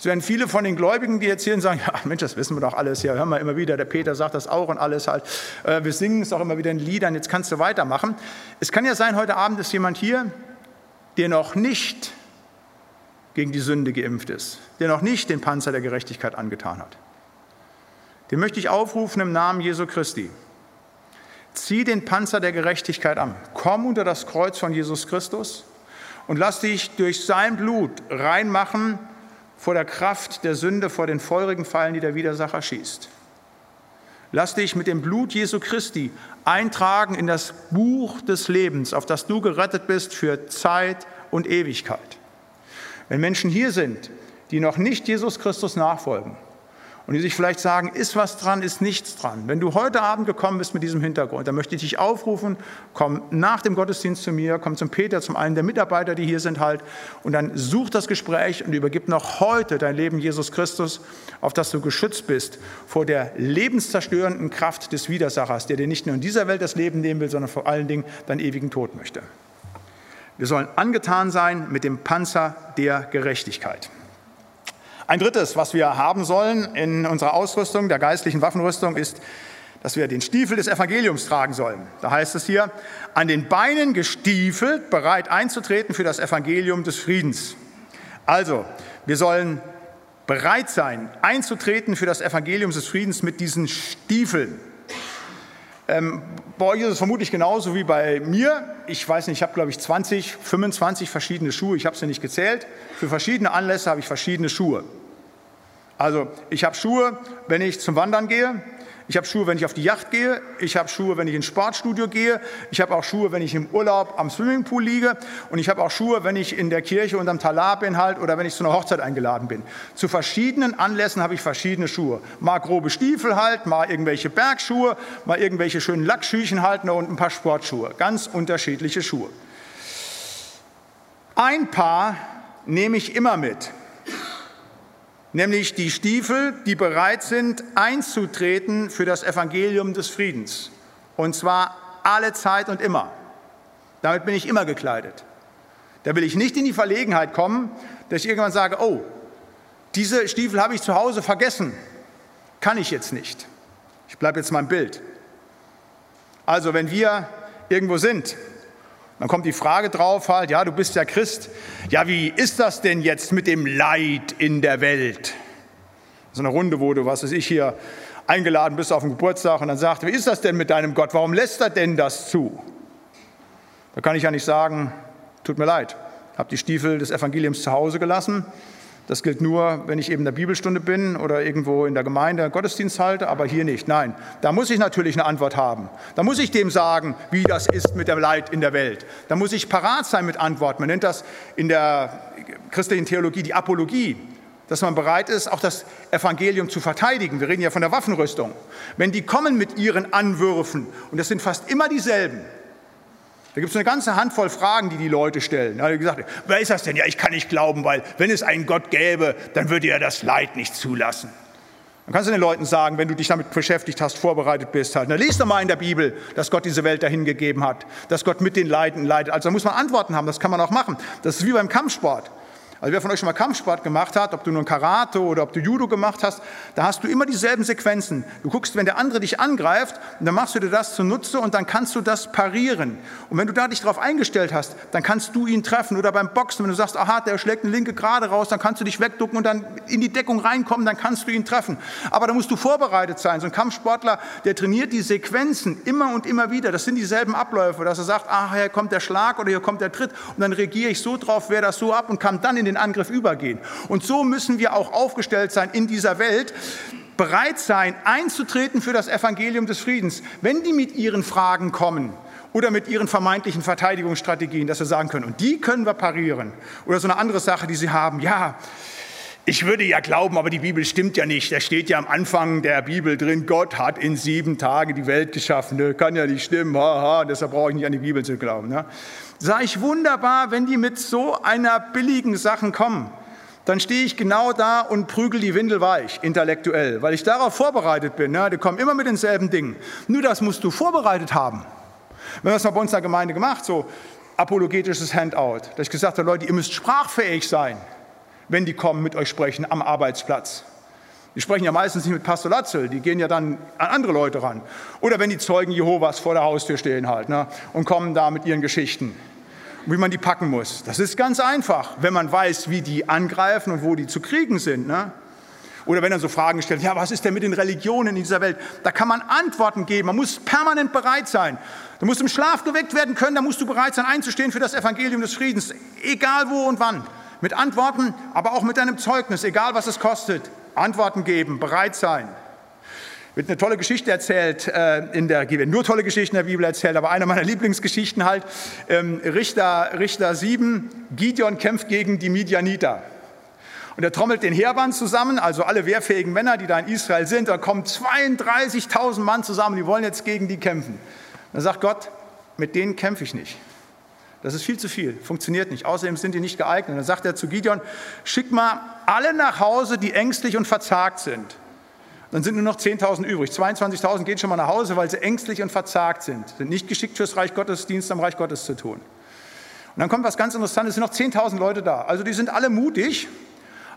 Es werden viele von den Gläubigen, die jetzt hier sagen, ja Mensch, das wissen wir doch alles, ja, hören wir immer wieder, der Peter sagt das auch und alles halt, äh, wir singen es auch immer wieder in Liedern, jetzt kannst du weitermachen. Es kann ja sein, heute Abend ist jemand hier, der noch nicht gegen die Sünde geimpft ist, der noch nicht den Panzer der Gerechtigkeit angetan hat. Den möchte ich aufrufen im Namen Jesu Christi. Zieh den Panzer der Gerechtigkeit an. Komm unter das Kreuz von Jesus Christus und lass dich durch sein Blut reinmachen vor der Kraft der Sünde, vor den feurigen Pfeilen, die der Widersacher schießt. Lass dich mit dem Blut Jesu Christi eintragen in das Buch des Lebens, auf das du gerettet bist für Zeit und Ewigkeit. Wenn Menschen hier sind, die noch nicht Jesus Christus nachfolgen, und die sich vielleicht sagen, ist was dran, ist nichts dran. Wenn du heute Abend gekommen bist mit diesem Hintergrund, dann möchte ich dich aufrufen, komm nach dem Gottesdienst zu mir, komm zum Peter, zum einen der Mitarbeiter, die hier sind halt, und dann such das Gespräch und übergib noch heute dein Leben Jesus Christus, auf das du geschützt bist vor der lebenszerstörenden Kraft des Widersachers, der dir nicht nur in dieser Welt das Leben nehmen will, sondern vor allen Dingen deinen ewigen Tod möchte. Wir sollen angetan sein mit dem Panzer der Gerechtigkeit. Ein drittes, was wir haben sollen in unserer Ausrüstung, der geistlichen Waffenrüstung, ist, dass wir den Stiefel des Evangeliums tragen sollen. Da heißt es hier, an den Beinen gestiefelt, bereit einzutreten für das Evangelium des Friedens. Also, wir sollen bereit sein, einzutreten für das Evangelium des Friedens mit diesen Stiefeln. Ähm, bei euch ist es vermutlich genauso wie bei mir. Ich weiß nicht, ich habe, glaube ich, 20, 25 verschiedene Schuhe. Ich habe sie nicht gezählt. Für verschiedene Anlässe habe ich verschiedene Schuhe. Also ich habe Schuhe, wenn ich zum Wandern gehe. Ich habe Schuhe, wenn ich auf die Yacht gehe. Ich habe Schuhe, wenn ich ins Sportstudio gehe. Ich habe auch Schuhe, wenn ich im Urlaub am Swimmingpool liege. Und ich habe auch Schuhe, wenn ich in der Kirche unterm Talar bin halt oder wenn ich zu einer Hochzeit eingeladen bin. Zu verschiedenen Anlässen habe ich verschiedene Schuhe. Mal grobe Stiefel halt, mal irgendwelche Bergschuhe, mal irgendwelche schönen Lackschüchen halten und ein paar Sportschuhe. Ganz unterschiedliche Schuhe. Ein Paar nehme ich immer mit nämlich die Stiefel, die bereit sind, einzutreten für das Evangelium des Friedens. Und zwar alle Zeit und immer. Damit bin ich immer gekleidet. Da will ich nicht in die Verlegenheit kommen, dass ich irgendwann sage, oh, diese Stiefel habe ich zu Hause vergessen. Kann ich jetzt nicht. Ich bleibe jetzt im Bild. Also wenn wir irgendwo sind dann kommt die Frage drauf halt, ja, du bist ja Christ. Ja, wie ist das denn jetzt mit dem Leid in der Welt? So eine Runde, wo du, was weiß ich hier, eingeladen bist auf den Geburtstag und dann sagt, wie ist das denn mit deinem Gott? Warum lässt er denn das zu? Da kann ich ja nicht sagen, tut mir leid, habe die Stiefel des Evangeliums zu Hause gelassen. Das gilt nur, wenn ich eben in der Bibelstunde bin oder irgendwo in der Gemeinde Gottesdienst halte, aber hier nicht. Nein, da muss ich natürlich eine Antwort haben. Da muss ich dem sagen, wie das ist mit dem Leid in der Welt. Da muss ich parat sein mit Antworten. Man nennt das in der christlichen Theologie die Apologie dass man bereit ist, auch das Evangelium zu verteidigen. Wir reden ja von der Waffenrüstung. Wenn die kommen mit ihren Anwürfen, und das sind fast immer dieselben, da gibt es eine ganze Handvoll Fragen, die die Leute stellen. Da gesagt, wer ist das denn? Ja, ich kann nicht glauben, weil wenn es einen Gott gäbe, dann würde er das Leid nicht zulassen. Dann kannst du den Leuten sagen, wenn du dich damit beschäftigt hast, vorbereitet bist, halt, na, lies doch mal in der Bibel, dass Gott diese Welt dahin gegeben hat, dass Gott mit den Leiden leidet. Also da muss man Antworten haben, das kann man auch machen. Das ist wie beim Kampfsport. Also wer von euch schon mal Kampfsport gemacht hat, ob du nun Karate oder ob du Judo gemacht hast, da hast du immer dieselben Sequenzen. Du guckst, wenn der andere dich angreift, dann machst du dir das zunutze und dann kannst du das parieren. Und wenn du da dich darauf eingestellt hast, dann kannst du ihn treffen. Oder beim Boxen, wenn du sagst, aha, der schlägt eine linke gerade raus, dann kannst du dich wegducken und dann in die Deckung reinkommen, dann kannst du ihn treffen. Aber da musst du vorbereitet sein. So ein Kampfsportler, der trainiert die Sequenzen immer und immer wieder. Das sind dieselben Abläufe, dass er sagt, ah, hier kommt der Schlag oder hier kommt der Tritt und dann reagiere ich so drauf, wehre das so ab und kann dann in den den Angriff übergehen. Und so müssen wir auch aufgestellt sein in dieser Welt, bereit sein, einzutreten für das Evangelium des Friedens, wenn die mit ihren Fragen kommen oder mit ihren vermeintlichen Verteidigungsstrategien, dass wir sagen können, und die können wir parieren. Oder so eine andere Sache, die sie haben, ja, ich würde ja glauben, aber die Bibel stimmt ja nicht. Da steht ja am Anfang der Bibel drin, Gott hat in sieben Tagen die Welt geschaffen. Ne? Kann ja nicht stimmen, haha, deshalb brauche ich nicht an die Bibel zu glauben. Ne? Sag ich wunderbar, wenn die mit so einer billigen Sachen kommen, dann stehe ich genau da und prügel die Windel weich, intellektuell, weil ich darauf vorbereitet bin. Ne? Die kommen immer mit denselben Dingen. Nur das musst du vorbereitet haben. Wir haben das mal bei uns in der Gemeinde gemacht, so apologetisches Handout. Da ich gesagt habe, Leute, ihr müsst sprachfähig sein, wenn die kommen, mit euch sprechen am Arbeitsplatz. Die sprechen ja meistens nicht mit Pastor Latzel, die gehen ja dann an andere Leute ran. Oder wenn die Zeugen Jehovas vor der Haustür stehen halt ne, und kommen da mit ihren Geschichten wie man die packen muss. Das ist ganz einfach, wenn man weiß, wie die angreifen und wo die zu kriegen sind. Ne? Oder wenn er so Fragen stellt, ja, was ist denn mit den Religionen in dieser Welt? Da kann man Antworten geben. Man muss permanent bereit sein. Du musst im Schlaf geweckt werden können, da musst du bereit sein, einzustehen für das Evangelium des Friedens, egal wo und wann. Mit Antworten, aber auch mit deinem Zeugnis, egal was es kostet. Antworten geben, bereit sein wird eine tolle Geschichte erzählt äh, in der werden nur tolle Geschichten in der Bibel erzählt, aber eine meiner Lieblingsgeschichten halt ähm, Richter Richter 7 Gideon kämpft gegen die Midianiter. Und er trommelt den Heerband zusammen, also alle wehrfähigen Männer, die da in Israel sind. Da kommen 32.000 Mann zusammen, die wollen jetzt gegen die kämpfen. Dann sagt Gott, mit denen kämpfe ich nicht. Das ist viel zu viel, funktioniert nicht. Außerdem sind die nicht geeignet. Dann sagt er zu Gideon, schick mal alle nach Hause, die ängstlich und verzagt sind. Dann sind nur noch 10.000 übrig. 22.000 gehen schon mal nach Hause, weil sie ängstlich und verzagt sind, sind nicht geschickt fürs Reich Gottes, Dienst am Reich Gottes zu tun. Und dann kommt was ganz Interessantes, es sind noch 10.000 Leute da. Also die sind alle mutig,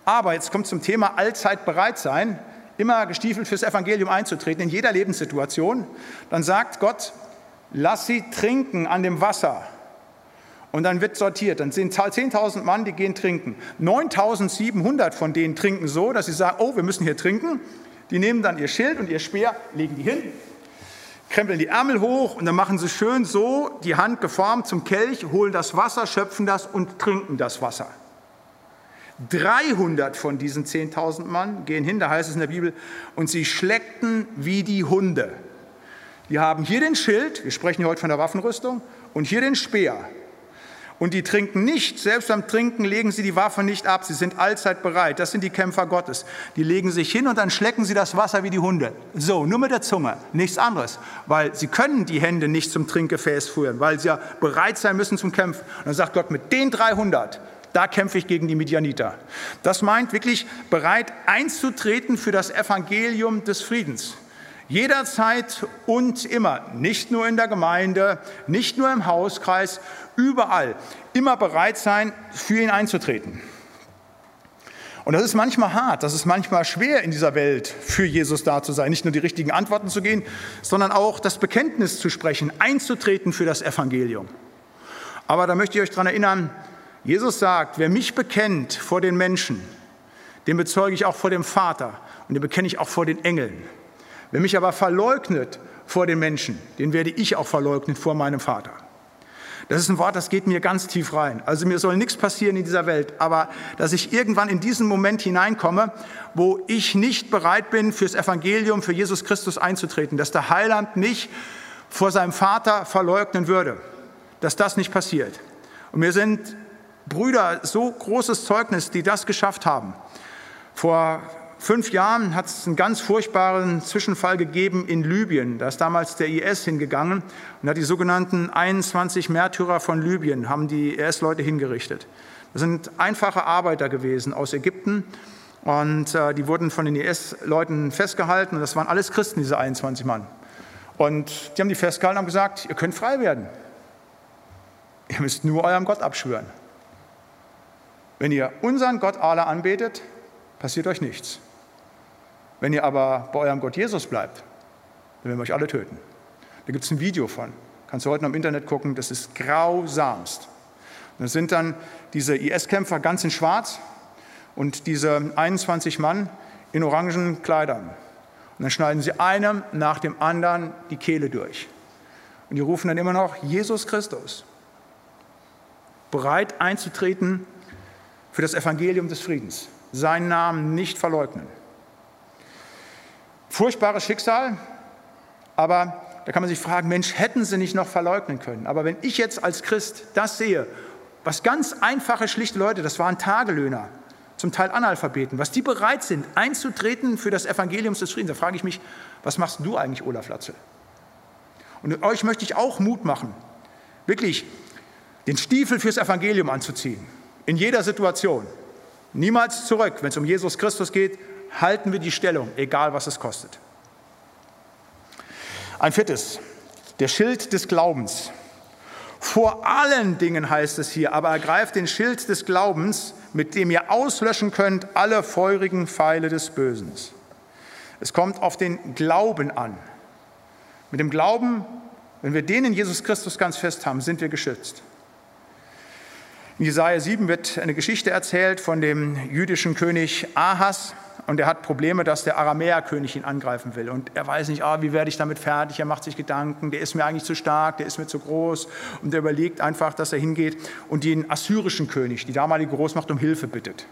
aber jetzt kommt zum Thema allzeit bereit sein, immer gestiefelt fürs Evangelium einzutreten, in jeder Lebenssituation. Dann sagt Gott, lass sie trinken an dem Wasser. Und dann wird sortiert. Dann sind 10.000 Mann, die gehen trinken. 9.700 von denen trinken so, dass sie sagen, oh, wir müssen hier trinken. Die nehmen dann ihr Schild und ihr Speer, legen die hin, krempeln die Ärmel hoch und dann machen sie schön so die Hand geformt zum Kelch, holen das Wasser, schöpfen das und trinken das Wasser. 300 von diesen 10.000 Mann gehen hin, da heißt es in der Bibel, und sie schleckten wie die Hunde. Die haben hier den Schild, wir sprechen heute von der Waffenrüstung, und hier den Speer. Und die trinken nicht, selbst beim Trinken legen sie die Waffe nicht ab, sie sind allzeit bereit. Das sind die Kämpfer Gottes. Die legen sich hin und dann schlecken sie das Wasser wie die Hunde. So, nur mit der Zunge, nichts anderes. Weil sie können die Hände nicht zum Trinkgefäß führen, weil sie ja bereit sein müssen zum Kämpfen. Und dann sagt Gott, mit den 300, da kämpfe ich gegen die Midianiter. Das meint wirklich bereit einzutreten für das Evangelium des Friedens. Jederzeit und immer, nicht nur in der Gemeinde, nicht nur im Hauskreis, überall, immer bereit sein, für ihn einzutreten. Und das ist manchmal hart, das ist manchmal schwer in dieser Welt, für Jesus da zu sein, nicht nur die richtigen Antworten zu gehen, sondern auch das Bekenntnis zu sprechen, einzutreten für das Evangelium. Aber da möchte ich euch daran erinnern, Jesus sagt, wer mich bekennt vor den Menschen, den bezeuge ich auch vor dem Vater und den bekenne ich auch vor den Engeln. Wer mich aber verleugnet vor den Menschen, den werde ich auch verleugnen vor meinem Vater. Das ist ein Wort, das geht mir ganz tief rein. Also mir soll nichts passieren in dieser Welt, aber dass ich irgendwann in diesen Moment hineinkomme, wo ich nicht bereit bin, fürs Evangelium, für Jesus Christus einzutreten, dass der Heiland mich vor seinem Vater verleugnen würde, dass das nicht passiert. Und mir sind Brüder so großes Zeugnis, die das geschafft haben. Vor fünf Jahren hat es einen ganz furchtbaren Zwischenfall gegeben in Libyen. Da ist damals der IS hingegangen und hat die sogenannten 21 Märtyrer von Libyen, haben die IS-Leute hingerichtet. Das sind einfache Arbeiter gewesen aus Ägypten und äh, die wurden von den IS-Leuten festgehalten und das waren alles Christen, diese 21 Mann. Und die haben die festgehalten und haben gesagt, ihr könnt frei werden. Ihr müsst nur eurem Gott abschwören. Wenn ihr unseren Gott Allah anbetet, passiert euch nichts. Wenn ihr aber bei eurem Gott Jesus bleibt, dann werden wir euch alle töten. Da gibt es ein Video von. Kannst du heute noch im Internet gucken, das ist grausamst. Das sind dann diese IS-Kämpfer ganz in Schwarz und diese 21 Mann in orangen Kleidern. Und dann schneiden sie einem nach dem anderen die Kehle durch. Und die rufen dann immer noch Jesus Christus. Bereit einzutreten für das Evangelium des Friedens. Seinen Namen nicht verleugnen. Furchtbares Schicksal, aber da kann man sich fragen, Mensch, hätten sie nicht noch verleugnen können? Aber wenn ich jetzt als Christ das sehe, was ganz einfache, schlichte Leute, das waren Tagelöhner, zum Teil Analphabeten, was die bereit sind, einzutreten für das Evangelium des Friedens, da frage ich mich, was machst du eigentlich, Olaf Latzel? Und euch möchte ich auch Mut machen, wirklich den Stiefel fürs Evangelium anzuziehen, in jeder Situation. Niemals zurück, wenn es um Jesus Christus geht, halten wir die Stellung, egal was es kostet. Ein viertes, der Schild des Glaubens. Vor allen Dingen heißt es hier, aber ergreift den Schild des Glaubens, mit dem ihr auslöschen könnt alle feurigen Pfeile des Bösen. Es kommt auf den Glauben an. Mit dem Glauben, wenn wir den in Jesus Christus ganz fest haben, sind wir geschützt. In Jesaja 7 wird eine Geschichte erzählt von dem jüdischen König Ahas und er hat Probleme, dass der Aramäerkönig ihn angreifen will. Und er weiß nicht, ah, wie werde ich damit fertig? Er macht sich Gedanken, der ist mir eigentlich zu stark, der ist mir zu groß. Und er überlegt einfach, dass er hingeht und den assyrischen König, die damalige Großmacht, um Hilfe bittet.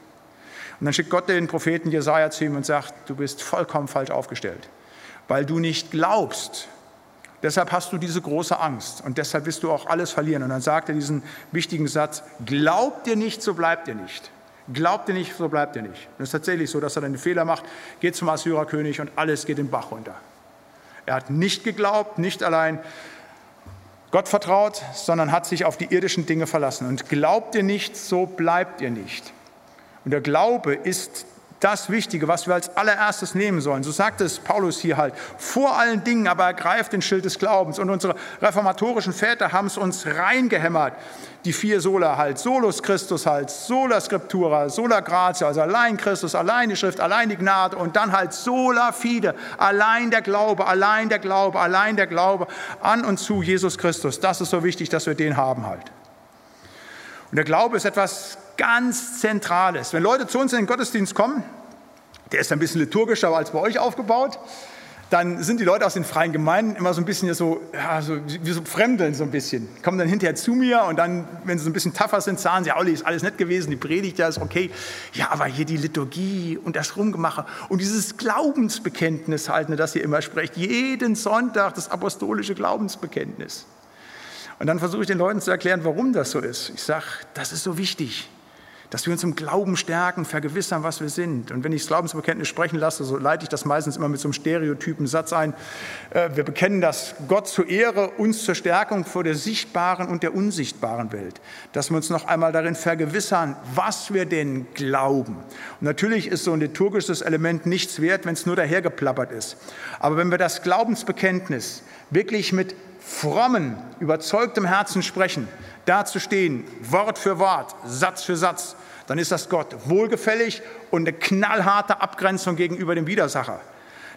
Und dann schickt Gott den Propheten Jesaja zu ihm und sagt: Du bist vollkommen falsch aufgestellt, weil du nicht glaubst. Deshalb hast du diese große Angst und deshalb wirst du auch alles verlieren. Und dann sagt er diesen wichtigen Satz: Glaubt ihr nicht, so bleibt ihr nicht. Glaubt ihr nicht, so bleibt ihr nicht. Und es ist tatsächlich so, dass er dann einen Fehler macht, geht zum Assyrerkönig und alles geht den Bach runter. Er hat nicht geglaubt, nicht allein Gott vertraut, sondern hat sich auf die irdischen Dinge verlassen. Und glaubt ihr nicht, so bleibt ihr nicht. Und der Glaube ist das Wichtige, was wir als allererstes nehmen sollen. So sagt es Paulus hier halt. Vor allen Dingen aber ergreift den Schild des Glaubens. Und unsere reformatorischen Väter haben es uns reingehämmert. Die vier Sola halt. Solus Christus halt. Sola Scriptura. Sola Gratia. Also allein Christus, allein die Schrift, allein die Gnade. Und dann halt Sola Fide. Allein der Glaube, allein der Glaube, allein der Glaube an und zu Jesus Christus. Das ist so wichtig, dass wir den haben halt. Und der Glaube ist etwas ganz Zentrales. Wenn Leute zu uns in den Gottesdienst kommen, der ist ein bisschen liturgischer als bei euch aufgebaut, dann sind die Leute aus den freien Gemeinden immer so ein bisschen so, ja, so wie so Fremdeln so ein bisschen. Kommen dann hinterher zu mir und dann, wenn sie so ein bisschen tougher sind, sagen sie, Olli, ist alles nett gewesen, die Predigt, ja, ist okay. Ja, aber hier die Liturgie und das Rumgemache und dieses Glaubensbekenntnis halt, ne, das ihr immer sprecht, jeden Sonntag das apostolische Glaubensbekenntnis. Und dann versuche ich den Leuten zu erklären, warum das so ist. Ich sage, das ist so wichtig dass wir uns im Glauben stärken, vergewissern, was wir sind. Und wenn ich das Glaubensbekenntnis sprechen lasse, so leite ich das meistens immer mit so einem stereotypen Satz ein. Äh, wir bekennen das Gott zur Ehre, uns zur Stärkung vor der sichtbaren und der unsichtbaren Welt. Dass wir uns noch einmal darin vergewissern, was wir denn glauben. Und natürlich ist so ein liturgisches Element nichts wert, wenn es nur dahergeplappert ist. Aber wenn wir das Glaubensbekenntnis wirklich mit frommen, überzeugtem Herzen sprechen, da zu stehen, Wort für Wort, Satz für Satz, dann ist das Gott wohlgefällig und eine knallharte Abgrenzung gegenüber dem Widersacher.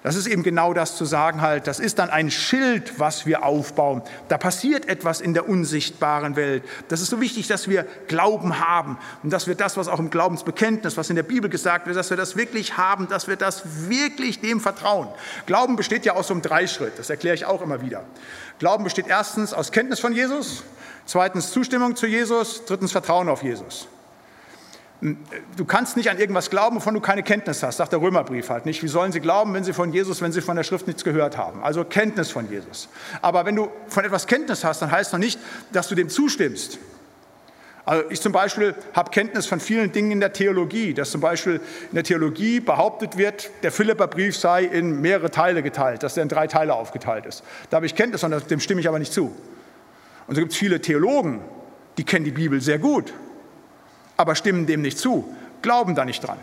Das ist eben genau das zu sagen halt, das ist dann ein Schild, was wir aufbauen. Da passiert etwas in der unsichtbaren Welt. Das ist so wichtig, dass wir Glauben haben und dass wir das, was auch im Glaubensbekenntnis, was in der Bibel gesagt wird, dass wir das wirklich haben, dass wir das wirklich dem vertrauen. Glauben besteht ja aus so einem Dreischritt, das erkläre ich auch immer wieder. Glauben besteht erstens aus Kenntnis von Jesus, zweitens Zustimmung zu Jesus, drittens Vertrauen auf Jesus. Du kannst nicht an irgendwas glauben, wovon du keine Kenntnis hast, sagt der Römerbrief halt nicht. Wie sollen sie glauben, wenn sie von Jesus, wenn sie von der Schrift nichts gehört haben? Also Kenntnis von Jesus. Aber wenn du von etwas Kenntnis hast, dann heißt noch nicht, dass du dem zustimmst. Also ich zum Beispiel habe Kenntnis von vielen Dingen in der Theologie, dass zum Beispiel in der Theologie behauptet wird, der Philipperbrief sei in mehrere Teile geteilt, dass er in drei Teile aufgeteilt ist. Da habe ich Kenntnis und dem stimme ich aber nicht zu. Und so gibt es viele Theologen, die kennen die Bibel sehr gut aber stimmen dem nicht zu, glauben da nicht dran.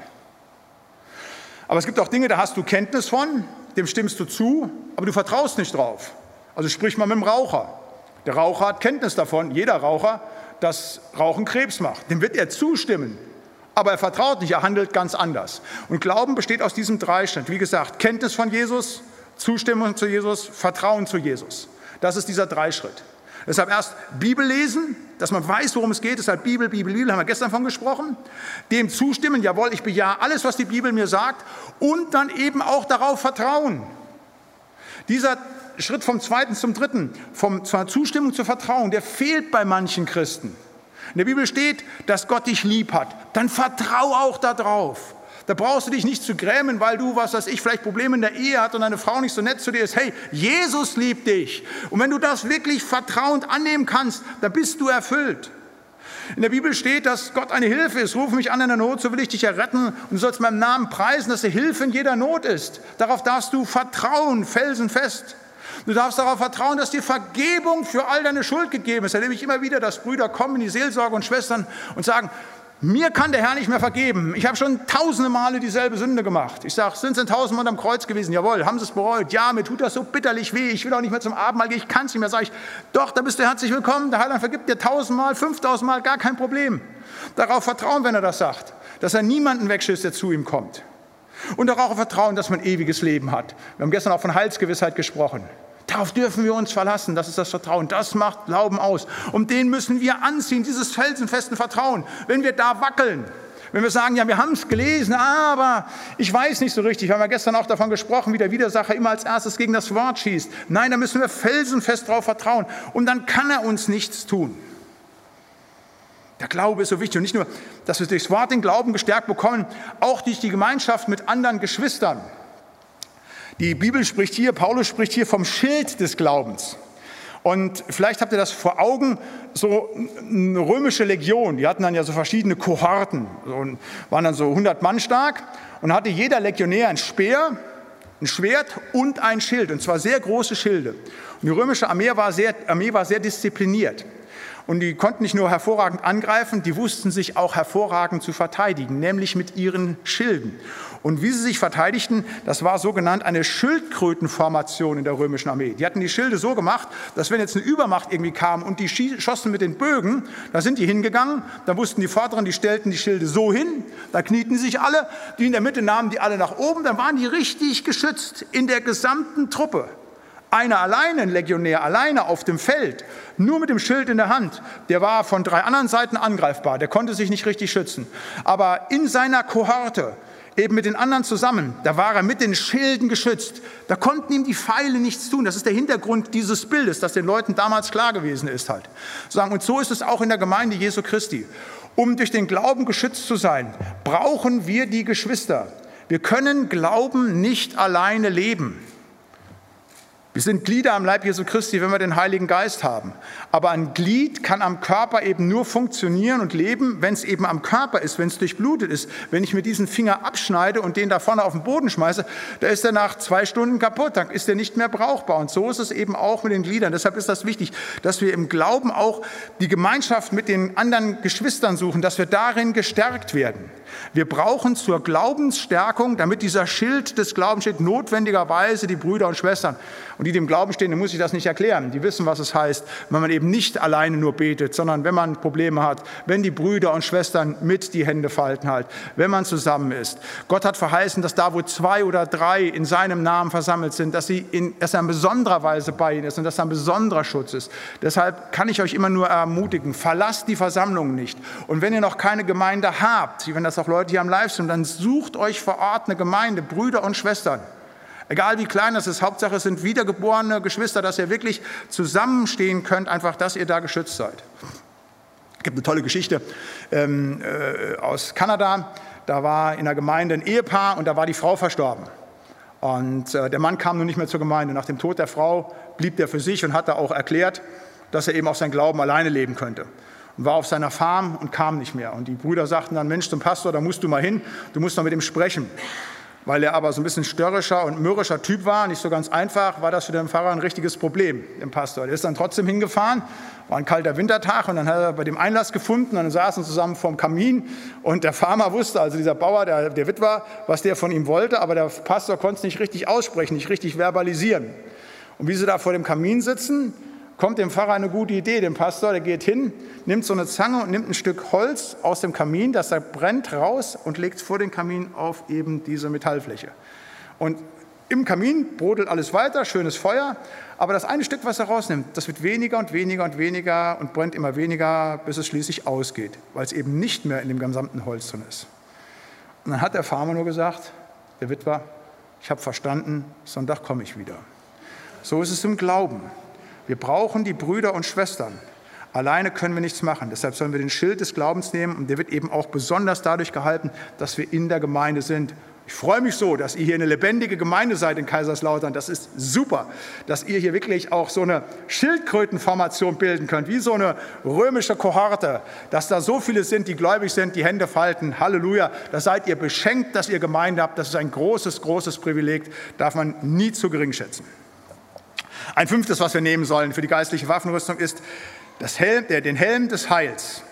Aber es gibt auch Dinge, da hast du Kenntnis von, dem stimmst du zu, aber du vertraust nicht drauf. Also sprich mal mit dem Raucher. Der Raucher hat Kenntnis davon, jeder Raucher, dass Rauchen Krebs macht. Dem wird er zustimmen, aber er vertraut nicht, er handelt ganz anders. Und Glauben besteht aus diesem Dreistand. Wie gesagt, Kenntnis von Jesus, Zustimmung zu Jesus, Vertrauen zu Jesus. Das ist dieser Dreischritt. Deshalb erst Bibel lesen, dass man weiß, worum es geht. Deshalb Bibel, Bibel, Bibel, haben wir gestern von gesprochen. Dem zustimmen, jawohl, ich bejahe alles, was die Bibel mir sagt. Und dann eben auch darauf vertrauen. Dieser Schritt vom zweiten zum dritten, vom, von Zustimmung zu Vertrauen, der fehlt bei manchen Christen. In der Bibel steht, dass Gott dich lieb hat. Dann vertrau auch darauf. Da brauchst du dich nicht zu grämen, weil du, was weiß ich, vielleicht Probleme in der Ehe hat und deine Frau nicht so nett zu dir ist. Hey, Jesus liebt dich. Und wenn du das wirklich vertrauend annehmen kannst, dann bist du erfüllt. In der Bibel steht, dass Gott eine Hilfe ist. Rufe mich an in der Not, so will ich dich erretten. Und du sollst meinem Namen preisen, dass er Hilfe in jeder Not ist. Darauf darfst du vertrauen, felsenfest. Du darfst darauf vertrauen, dass dir Vergebung für all deine Schuld gegeben ist. Erlebe ich immer wieder, dass Brüder kommen in die Seelsorge und Schwestern und sagen, mir kann der Herr nicht mehr vergeben. Ich habe schon tausende Male dieselbe Sünde gemacht. Ich sage, sind sie tausendmal am Kreuz gewesen? Jawohl. Haben sie es bereut? Ja, mir tut das so bitterlich weh. Ich will auch nicht mehr zum Abendmahl gehen. Ich kann es nicht mehr. Sag ich, doch, da bist du herzlich willkommen. Der Heiland vergibt dir tausendmal, fünftausendmal, gar kein Problem. Darauf vertrauen, wenn er das sagt, dass er niemanden wegschießt, der zu ihm kommt. Und darauf vertrauen, dass man ewiges Leben hat. Wir haben gestern auch von Heilsgewissheit gesprochen. Darauf dürfen wir uns verlassen. Das ist das Vertrauen. Das macht Glauben aus. Und den müssen wir anziehen, dieses felsenfesten Vertrauen. Wenn wir da wackeln, wenn wir sagen, ja, wir haben es gelesen, aber ich weiß nicht so richtig, wir haben ja gestern auch davon gesprochen, wie der Widersacher immer als erstes gegen das Wort schießt. Nein, da müssen wir felsenfest darauf vertrauen. Und dann kann er uns nichts tun. Der Glaube ist so wichtig. Und nicht nur, dass wir durchs Wort den Glauben gestärkt bekommen, auch durch die Gemeinschaft mit anderen Geschwistern. Die Bibel spricht hier, Paulus spricht hier vom Schild des Glaubens. Und vielleicht habt ihr das vor Augen, so eine römische Legion, die hatten dann ja so verschiedene Kohorten, und waren dann so 100 Mann stark und hatte jeder Legionär ein Speer, ein Schwert und ein Schild, und zwar sehr große Schilde. Und die römische Armee war sehr, Armee war sehr diszipliniert. Und die konnten nicht nur hervorragend angreifen, die wussten sich auch hervorragend zu verteidigen, nämlich mit ihren Schilden. Und wie sie sich verteidigten, das war so genannt eine Schildkrötenformation in der römischen Armee. Die hatten die Schilde so gemacht, dass wenn jetzt eine Übermacht irgendwie kam und die schossen mit den Bögen, da sind die hingegangen, dann wussten die Vorderen, die stellten die Schilde so hin, da knieten sich alle, die in der Mitte nahmen die alle nach oben, dann waren die richtig geschützt in der gesamten Truppe. Einer alleine, ein Legionär, alleine auf dem Feld, nur mit dem Schild in der Hand, der war von drei anderen Seiten angreifbar, der konnte sich nicht richtig schützen. Aber in seiner Kohorte, eben mit den anderen zusammen, da war er mit den Schilden geschützt. Da konnten ihm die Pfeile nichts tun. Das ist der Hintergrund dieses Bildes, das den Leuten damals klar gewesen ist halt. Und so ist es auch in der Gemeinde Jesu Christi. Um durch den Glauben geschützt zu sein, brauchen wir die Geschwister. Wir können Glauben nicht alleine leben. Wir sind Glieder am Leib Jesu Christi, wenn wir den Heiligen Geist haben. Aber ein Glied kann am Körper eben nur funktionieren und leben, wenn es eben am Körper ist, wenn es durchblutet ist. Wenn ich mir diesen Finger abschneide und den da vorne auf den Boden schmeiße, da ist er nach zwei Stunden kaputt, dann ist er nicht mehr brauchbar. Und so ist es eben auch mit den Gliedern. Deshalb ist das wichtig, dass wir im Glauben auch die Gemeinschaft mit den anderen Geschwistern suchen, dass wir darin gestärkt werden. Wir brauchen zur Glaubensstärkung, damit dieser Schild des Glaubens steht, notwendigerweise die Brüder und Schwestern. Und die, die im Glauben stehen, muss ich das nicht erklären. Die wissen, was es heißt, wenn man eben nicht alleine nur betet, sondern wenn man Probleme hat, wenn die Brüder und Schwestern mit die Hände falten halt, wenn man zusammen ist. Gott hat verheißen, dass da, wo zwei oder drei in seinem Namen versammelt sind, dass, sie in, dass er in besonderer Weise bei ihnen ist und dass er ein besonderer Schutz ist. Deshalb kann ich euch immer nur ermutigen, verlasst die Versammlung nicht. Und wenn ihr noch keine Gemeinde habt, wenn das auch Leute hier am Live sind, dann sucht euch vor Ort eine Gemeinde, Brüder und Schwestern. Egal wie klein das ist, Hauptsache es sind wiedergeborene Geschwister, dass ihr wirklich zusammenstehen könnt, einfach, dass ihr da geschützt seid. Es gibt eine tolle Geschichte ähm, äh, aus Kanada. Da war in der Gemeinde ein Ehepaar und da war die Frau verstorben. Und äh, der Mann kam nun nicht mehr zur Gemeinde. Nach dem Tod der Frau blieb der für sich und hat da auch erklärt, dass er eben auf seinen Glauben alleine leben könnte. Und war auf seiner Farm und kam nicht mehr. Und die Brüder sagten dann, Mensch, zum Pastor, da musst du mal hin, du musst mal mit ihm sprechen. Weil er aber so ein bisschen störrischer und mürrischer Typ war, nicht so ganz einfach, war das für den Pfarrer ein richtiges Problem, dem Pastor. Der ist dann trotzdem hingefahren, war ein kalter Wintertag und dann hat er bei dem Einlass gefunden und dann saßen zusammen vorm Kamin und der Farmer wusste, also dieser Bauer, der, der Witwer, was der von ihm wollte, aber der Pastor konnte es nicht richtig aussprechen, nicht richtig verbalisieren. Und wie sie da vor dem Kamin sitzen, kommt dem Pfarrer eine gute Idee, dem Pastor, der geht hin, nimmt so eine Zange und nimmt ein Stück Holz aus dem Kamin, das da brennt, raus und legt es vor den Kamin auf eben diese Metallfläche. Und im Kamin brodelt alles weiter, schönes Feuer, aber das eine Stück, was er rausnimmt, das wird weniger und weniger und weniger und brennt immer weniger, bis es schließlich ausgeht, weil es eben nicht mehr in dem gesamten Holz drin ist. Und dann hat der Farmer nur gesagt, der Witwer, ich habe verstanden, Sonntag komme ich wieder. So ist es im Glauben. Wir brauchen die Brüder und Schwestern. Alleine können wir nichts machen. Deshalb sollen wir den Schild des Glaubens nehmen und der wird eben auch besonders dadurch gehalten, dass wir in der Gemeinde sind. Ich freue mich so, dass ihr hier eine lebendige Gemeinde seid in Kaiserslautern. Das ist super, dass ihr hier wirklich auch so eine Schildkrötenformation bilden könnt, wie so eine römische Kohorte, dass da so viele sind, die gläubig sind, die Hände falten. Halleluja. Da seid ihr beschenkt, dass ihr Gemeinde habt. Das ist ein großes, großes Privileg, darf man nie zu gering schätzen. Ein fünftes, was wir nehmen sollen für die geistliche Waffenrüstung, ist das Helm, der, den Helm des Heils.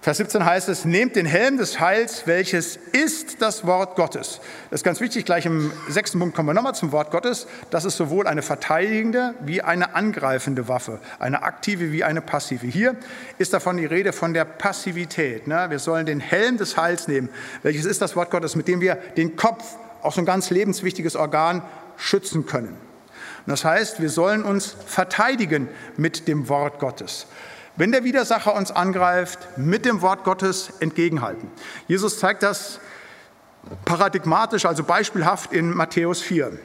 Vers 17 heißt es, nehmt den Helm des Heils, welches ist das Wort Gottes. Das ist ganz wichtig, gleich im sechsten Punkt kommen wir nochmal zum Wort Gottes. Das ist sowohl eine verteidigende wie eine angreifende Waffe, eine aktive wie eine passive. Hier ist davon die Rede von der Passivität. Ne? Wir sollen den Helm des Heils nehmen, welches ist das Wort Gottes, mit dem wir den Kopf, auch so ein ganz lebenswichtiges Organ, schützen können. Das heißt, wir sollen uns verteidigen mit dem Wort Gottes. Wenn der Widersacher uns angreift, mit dem Wort Gottes entgegenhalten. Jesus zeigt das paradigmatisch, also beispielhaft in Matthäus 4.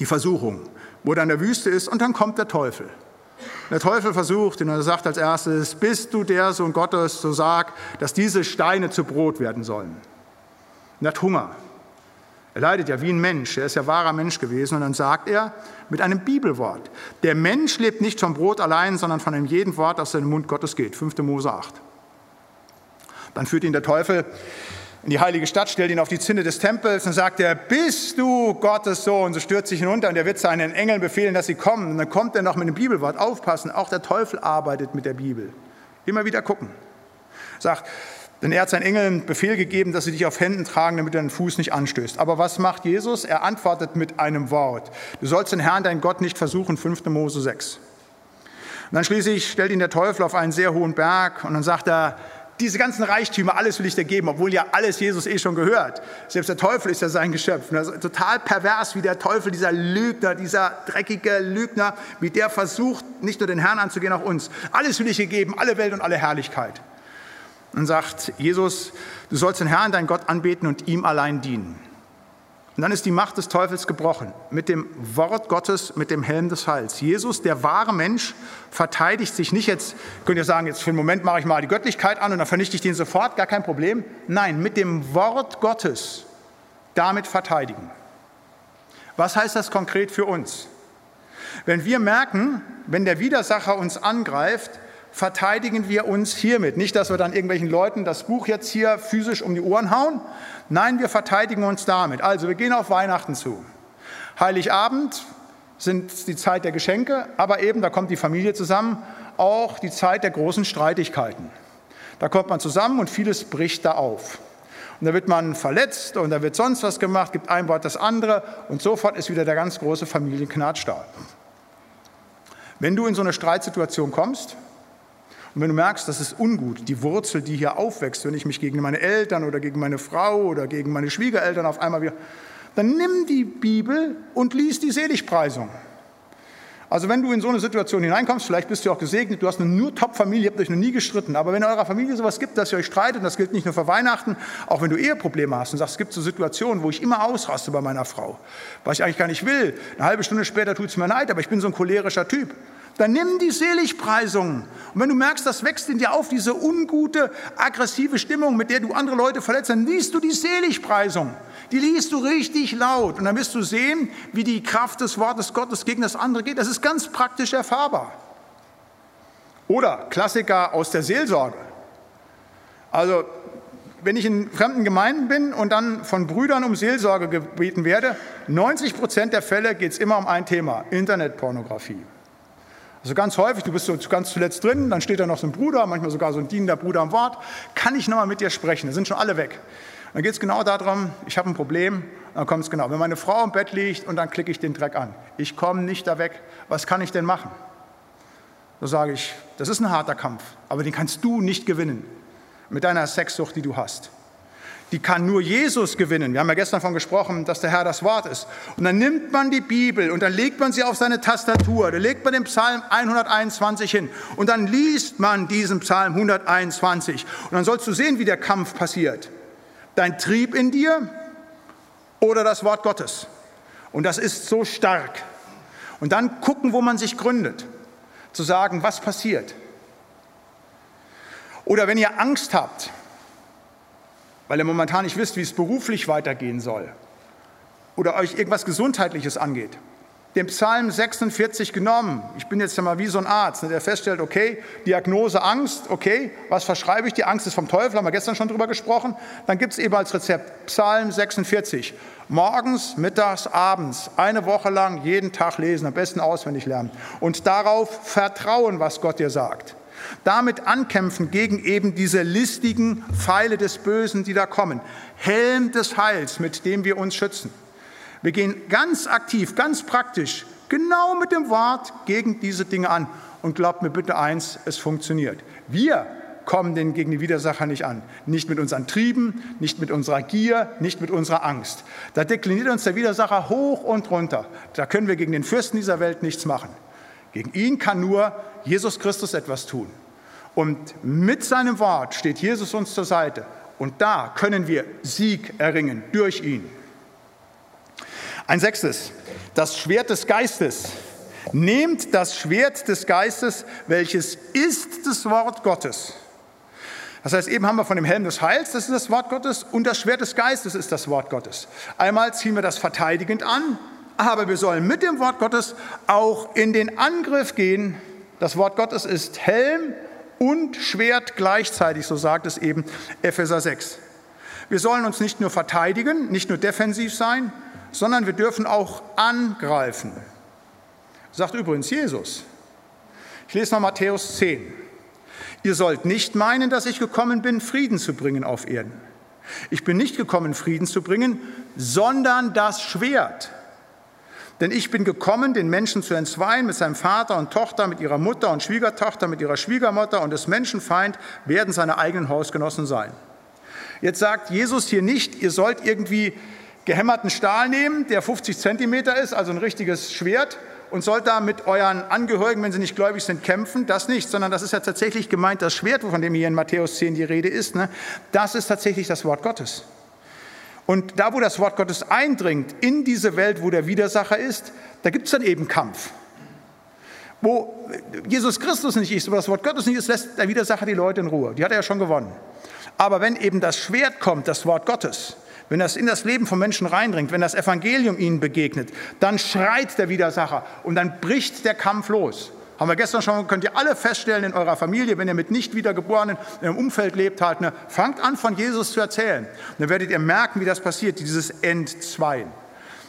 Die Versuchung, wo er in der Wüste ist und dann kommt der Teufel. Der Teufel versucht und er sagt als erstes, bist du der Sohn Gottes, so sag, dass diese Steine zu Brot werden sollen. Und er hat Hunger. Er leidet ja wie ein Mensch, er ist ja wahrer Mensch gewesen. Und dann sagt er mit einem Bibelwort, der Mensch lebt nicht vom Brot allein, sondern von einem jeden Wort, das aus dem Mund Gottes geht. 5. Mose 8. Dann führt ihn der Teufel in die heilige Stadt, stellt ihn auf die Zinne des Tempels und sagt er, bist du Gottes Sohn? So stürzt sich hinunter und er wird seinen Engeln befehlen, dass sie kommen. Und dann kommt er noch mit dem Bibelwort. Aufpassen, auch der Teufel arbeitet mit der Bibel. Immer wieder gucken. Sagt, denn er hat seinen Engeln Befehl gegeben, dass sie dich auf Händen tragen, damit du deinen Fuß nicht anstößt. Aber was macht Jesus? Er antwortet mit einem Wort. Du sollst den Herrn, deinen Gott, nicht versuchen, 5. Mose 6. Und dann schließlich stellt ihn der Teufel auf einen sehr hohen Berg und dann sagt er, diese ganzen Reichtümer, alles will ich dir geben, obwohl ja alles Jesus eh schon gehört. Selbst der Teufel ist ja sein Geschöpf. Total pervers, wie der Teufel, dieser Lügner, dieser dreckige Lügner, wie der versucht, nicht nur den Herrn anzugehen, auch uns. Alles will ich dir geben, alle Welt und alle Herrlichkeit und sagt, Jesus, du sollst den Herrn, deinen Gott anbeten und ihm allein dienen. Und dann ist die Macht des Teufels gebrochen mit dem Wort Gottes, mit dem Helm des Heils. Jesus, der wahre Mensch, verteidigt sich nicht jetzt, könnt ihr sagen, jetzt für einen Moment mache ich mal die Göttlichkeit an und dann vernichte ich den sofort, gar kein Problem. Nein, mit dem Wort Gottes damit verteidigen. Was heißt das konkret für uns? Wenn wir merken, wenn der Widersacher uns angreift, verteidigen wir uns hiermit. Nicht, dass wir dann irgendwelchen Leuten das Buch jetzt hier physisch um die Ohren hauen. Nein, wir verteidigen uns damit. Also wir gehen auf Weihnachten zu. Heiligabend sind die Zeit der Geschenke, aber eben, da kommt die Familie zusammen, auch die Zeit der großen Streitigkeiten. Da kommt man zusammen und vieles bricht da auf. Und da wird man verletzt und da wird sonst was gemacht, gibt ein Wort das andere und sofort ist wieder der ganz große Familienknatsch da. Wenn du in so eine Streitsituation kommst und wenn du merkst, das ist ungut, die Wurzel, die hier aufwächst, wenn ich mich gegen meine Eltern oder gegen meine Frau oder gegen meine Schwiegereltern auf einmal wieder, dann nimm die Bibel und lies die Seligpreisung. Also wenn du in so eine Situation hineinkommst, vielleicht bist du auch gesegnet, du hast eine nur Top-Familie, habt euch noch nie gestritten, aber wenn in eurer Familie sowas gibt, dass ihr euch streitet, und das gilt nicht nur für Weihnachten, auch wenn du Eheprobleme hast und sagst, es gibt so Situationen, wo ich immer ausraste bei meiner Frau, was ich eigentlich gar nicht will, eine halbe Stunde später tut es mir leid, aber ich bin so ein cholerischer Typ, dann nimm die Seligpreisung. Und wenn du merkst, das wächst in dir auf, diese ungute, aggressive Stimmung, mit der du andere Leute verletzt, dann liest du die Seligpreisung. Die liest du richtig laut und dann wirst du sehen, wie die Kraft des Wortes Gottes gegen das andere geht. Das ist ganz praktisch erfahrbar. Oder Klassiker aus der Seelsorge. Also, wenn ich in fremden Gemeinden bin und dann von Brüdern um Seelsorge gebeten werde, 90 Prozent der Fälle geht es immer um ein Thema, Internetpornografie. Also ganz häufig, du bist so ganz zuletzt drin, dann steht da noch so ein Bruder, manchmal sogar so ein dienender Bruder am Wort, kann ich nochmal mit dir sprechen? Da sind schon alle weg. Dann geht es genau darum, ich habe ein Problem, dann kommt es genau. Wenn meine Frau im Bett liegt und dann klicke ich den Dreck an. Ich komme nicht da weg. Was kann ich denn machen? Da sage ich, das ist ein harter Kampf, aber den kannst du nicht gewinnen mit deiner Sexsucht, die du hast. Die kann nur Jesus gewinnen. Wir haben ja gestern davon gesprochen, dass der Herr das Wort ist. Und dann nimmt man die Bibel und dann legt man sie auf seine Tastatur. Da legt man den Psalm 121 hin und dann liest man diesen Psalm 121. Und dann sollst du sehen, wie der Kampf passiert dein Trieb in dir oder das Wort Gottes. Und das ist so stark. Und dann gucken, wo man sich gründet. Zu sagen, was passiert. Oder wenn ihr Angst habt, weil ihr momentan nicht wisst, wie es beruflich weitergehen soll. Oder euch irgendwas Gesundheitliches angeht den Psalm 46 genommen. Ich bin jetzt ja mal wie so ein Arzt, ne, der feststellt, okay, Diagnose Angst, okay, was verschreibe ich? Die Angst ist vom Teufel, haben wir gestern schon drüber gesprochen. Dann gibt es eben als Rezept Psalm 46. Morgens, mittags, abends, eine Woche lang, jeden Tag lesen, am besten auswendig lernen. Und darauf vertrauen, was Gott dir sagt. Damit ankämpfen gegen eben diese listigen Pfeile des Bösen, die da kommen. Helm des Heils, mit dem wir uns schützen. Wir gehen ganz aktiv, ganz praktisch, genau mit dem Wort gegen diese Dinge an. Und glaubt mir bitte eins, es funktioniert. Wir kommen denn gegen die Widersacher nicht an. Nicht mit unseren Trieben, nicht mit unserer Gier, nicht mit unserer Angst. Da dekliniert uns der Widersacher hoch und runter. Da können wir gegen den Fürsten dieser Welt nichts machen. Gegen ihn kann nur Jesus Christus etwas tun. Und mit seinem Wort steht Jesus uns zur Seite. Und da können wir Sieg erringen durch ihn. Ein sechstes, das Schwert des Geistes. Nehmt das Schwert des Geistes, welches ist das Wort Gottes. Das heißt, eben haben wir von dem Helm des Heils, das ist das Wort Gottes, und das Schwert des Geistes ist das Wort Gottes. Einmal ziehen wir das verteidigend an, aber wir sollen mit dem Wort Gottes auch in den Angriff gehen. Das Wort Gottes ist Helm und Schwert gleichzeitig, so sagt es eben Epheser 6. Wir sollen uns nicht nur verteidigen, nicht nur defensiv sein, sondern wir dürfen auch angreifen. Sagt übrigens Jesus. Ich lese noch Matthäus 10. Ihr sollt nicht meinen, dass ich gekommen bin, Frieden zu bringen auf Erden. Ich bin nicht gekommen, Frieden zu bringen, sondern das Schwert. Denn ich bin gekommen, den Menschen zu entzweien mit seinem Vater und Tochter, mit ihrer Mutter und Schwiegertochter, mit ihrer Schwiegermutter und des Menschenfeind werden seine eigenen Hausgenossen sein. Jetzt sagt Jesus hier nicht, ihr sollt irgendwie gehämmerten Stahl nehmen, der 50 Zentimeter ist, also ein richtiges Schwert, und sollt da mit euren Angehörigen, wenn sie nicht gläubig sind, kämpfen. Das nicht, sondern das ist ja tatsächlich gemeint, das Schwert, von dem hier in Matthäus 10 die Rede ist, ne? das ist tatsächlich das Wort Gottes. Und da, wo das Wort Gottes eindringt in diese Welt, wo der Widersacher ist, da gibt es dann eben Kampf. Wo Jesus Christus nicht ist, wo das Wort Gottes nicht ist, lässt der Widersacher die Leute in Ruhe. Die hat er ja schon gewonnen. Aber wenn eben das Schwert kommt, das Wort Gottes, wenn das in das Leben von Menschen reindringt, wenn das Evangelium ihnen begegnet, dann schreit der Widersacher und dann bricht der Kampf los. Haben wir gestern schon, könnt ihr alle feststellen in eurer Familie, wenn ihr mit nicht wiedergeborenen im Umfeld lebt, halt, ne, fangt an von Jesus zu erzählen. dann werdet ihr merken, wie das passiert, dieses Entzweien.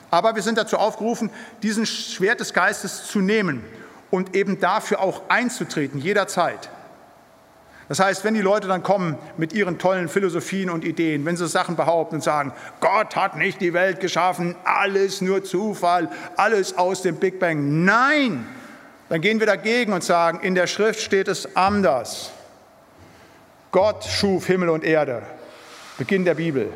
Aber wir sind dazu aufgerufen, diesen Schwert des Geistes zu nehmen und eben dafür auch einzutreten, jederzeit. Das heißt, wenn die Leute dann kommen mit ihren tollen Philosophien und Ideen, wenn sie Sachen behaupten und sagen, Gott hat nicht die Welt geschaffen, alles nur Zufall, alles aus dem Big Bang. Nein, dann gehen wir dagegen und sagen, in der Schrift steht es anders. Gott schuf Himmel und Erde. Beginn der Bibel.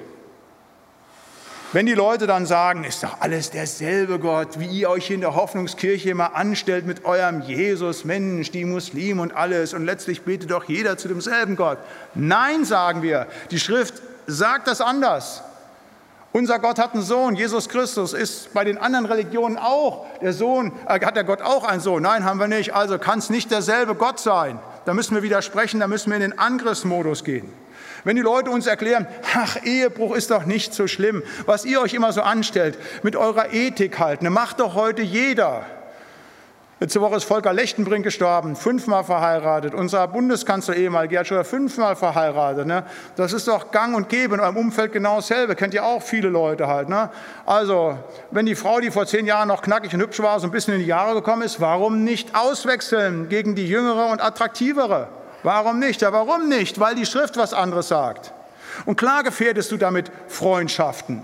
Wenn die Leute dann sagen, ist doch alles derselbe Gott, wie ihr euch in der Hoffnungskirche immer anstellt mit eurem Jesus, Mensch, die Muslimen und alles, und letztlich betet doch jeder zu demselben Gott. Nein, sagen wir, die Schrift sagt das anders. Unser Gott hat einen Sohn, Jesus Christus ist bei den anderen Religionen auch der Sohn, äh, hat der Gott auch einen Sohn? Nein, haben wir nicht. Also kann es nicht derselbe Gott sein. Da müssen wir widersprechen, da müssen wir in den Angriffsmodus gehen. Wenn die Leute uns erklären, ach, Ehebruch ist doch nicht so schlimm, was ihr euch immer so anstellt, mit eurer Ethik halten, macht doch heute jeder. Letzte Woche ist Volker Lechtenbrink gestorben, fünfmal verheiratet. Unser Bundeskanzler ehemalig Gerhard Schröder fünfmal verheiratet. Ne? Das ist doch gang und gäbe in eurem Umfeld genau dasselbe. Kennt ihr auch viele Leute halt. Ne? Also, wenn die Frau, die vor zehn Jahren noch knackig und hübsch war, so ein bisschen in die Jahre gekommen ist, warum nicht auswechseln gegen die jüngere und attraktivere? Warum nicht? Ja, warum nicht? Weil die Schrift was anderes sagt. Und klar gefährdest du damit Freundschaften.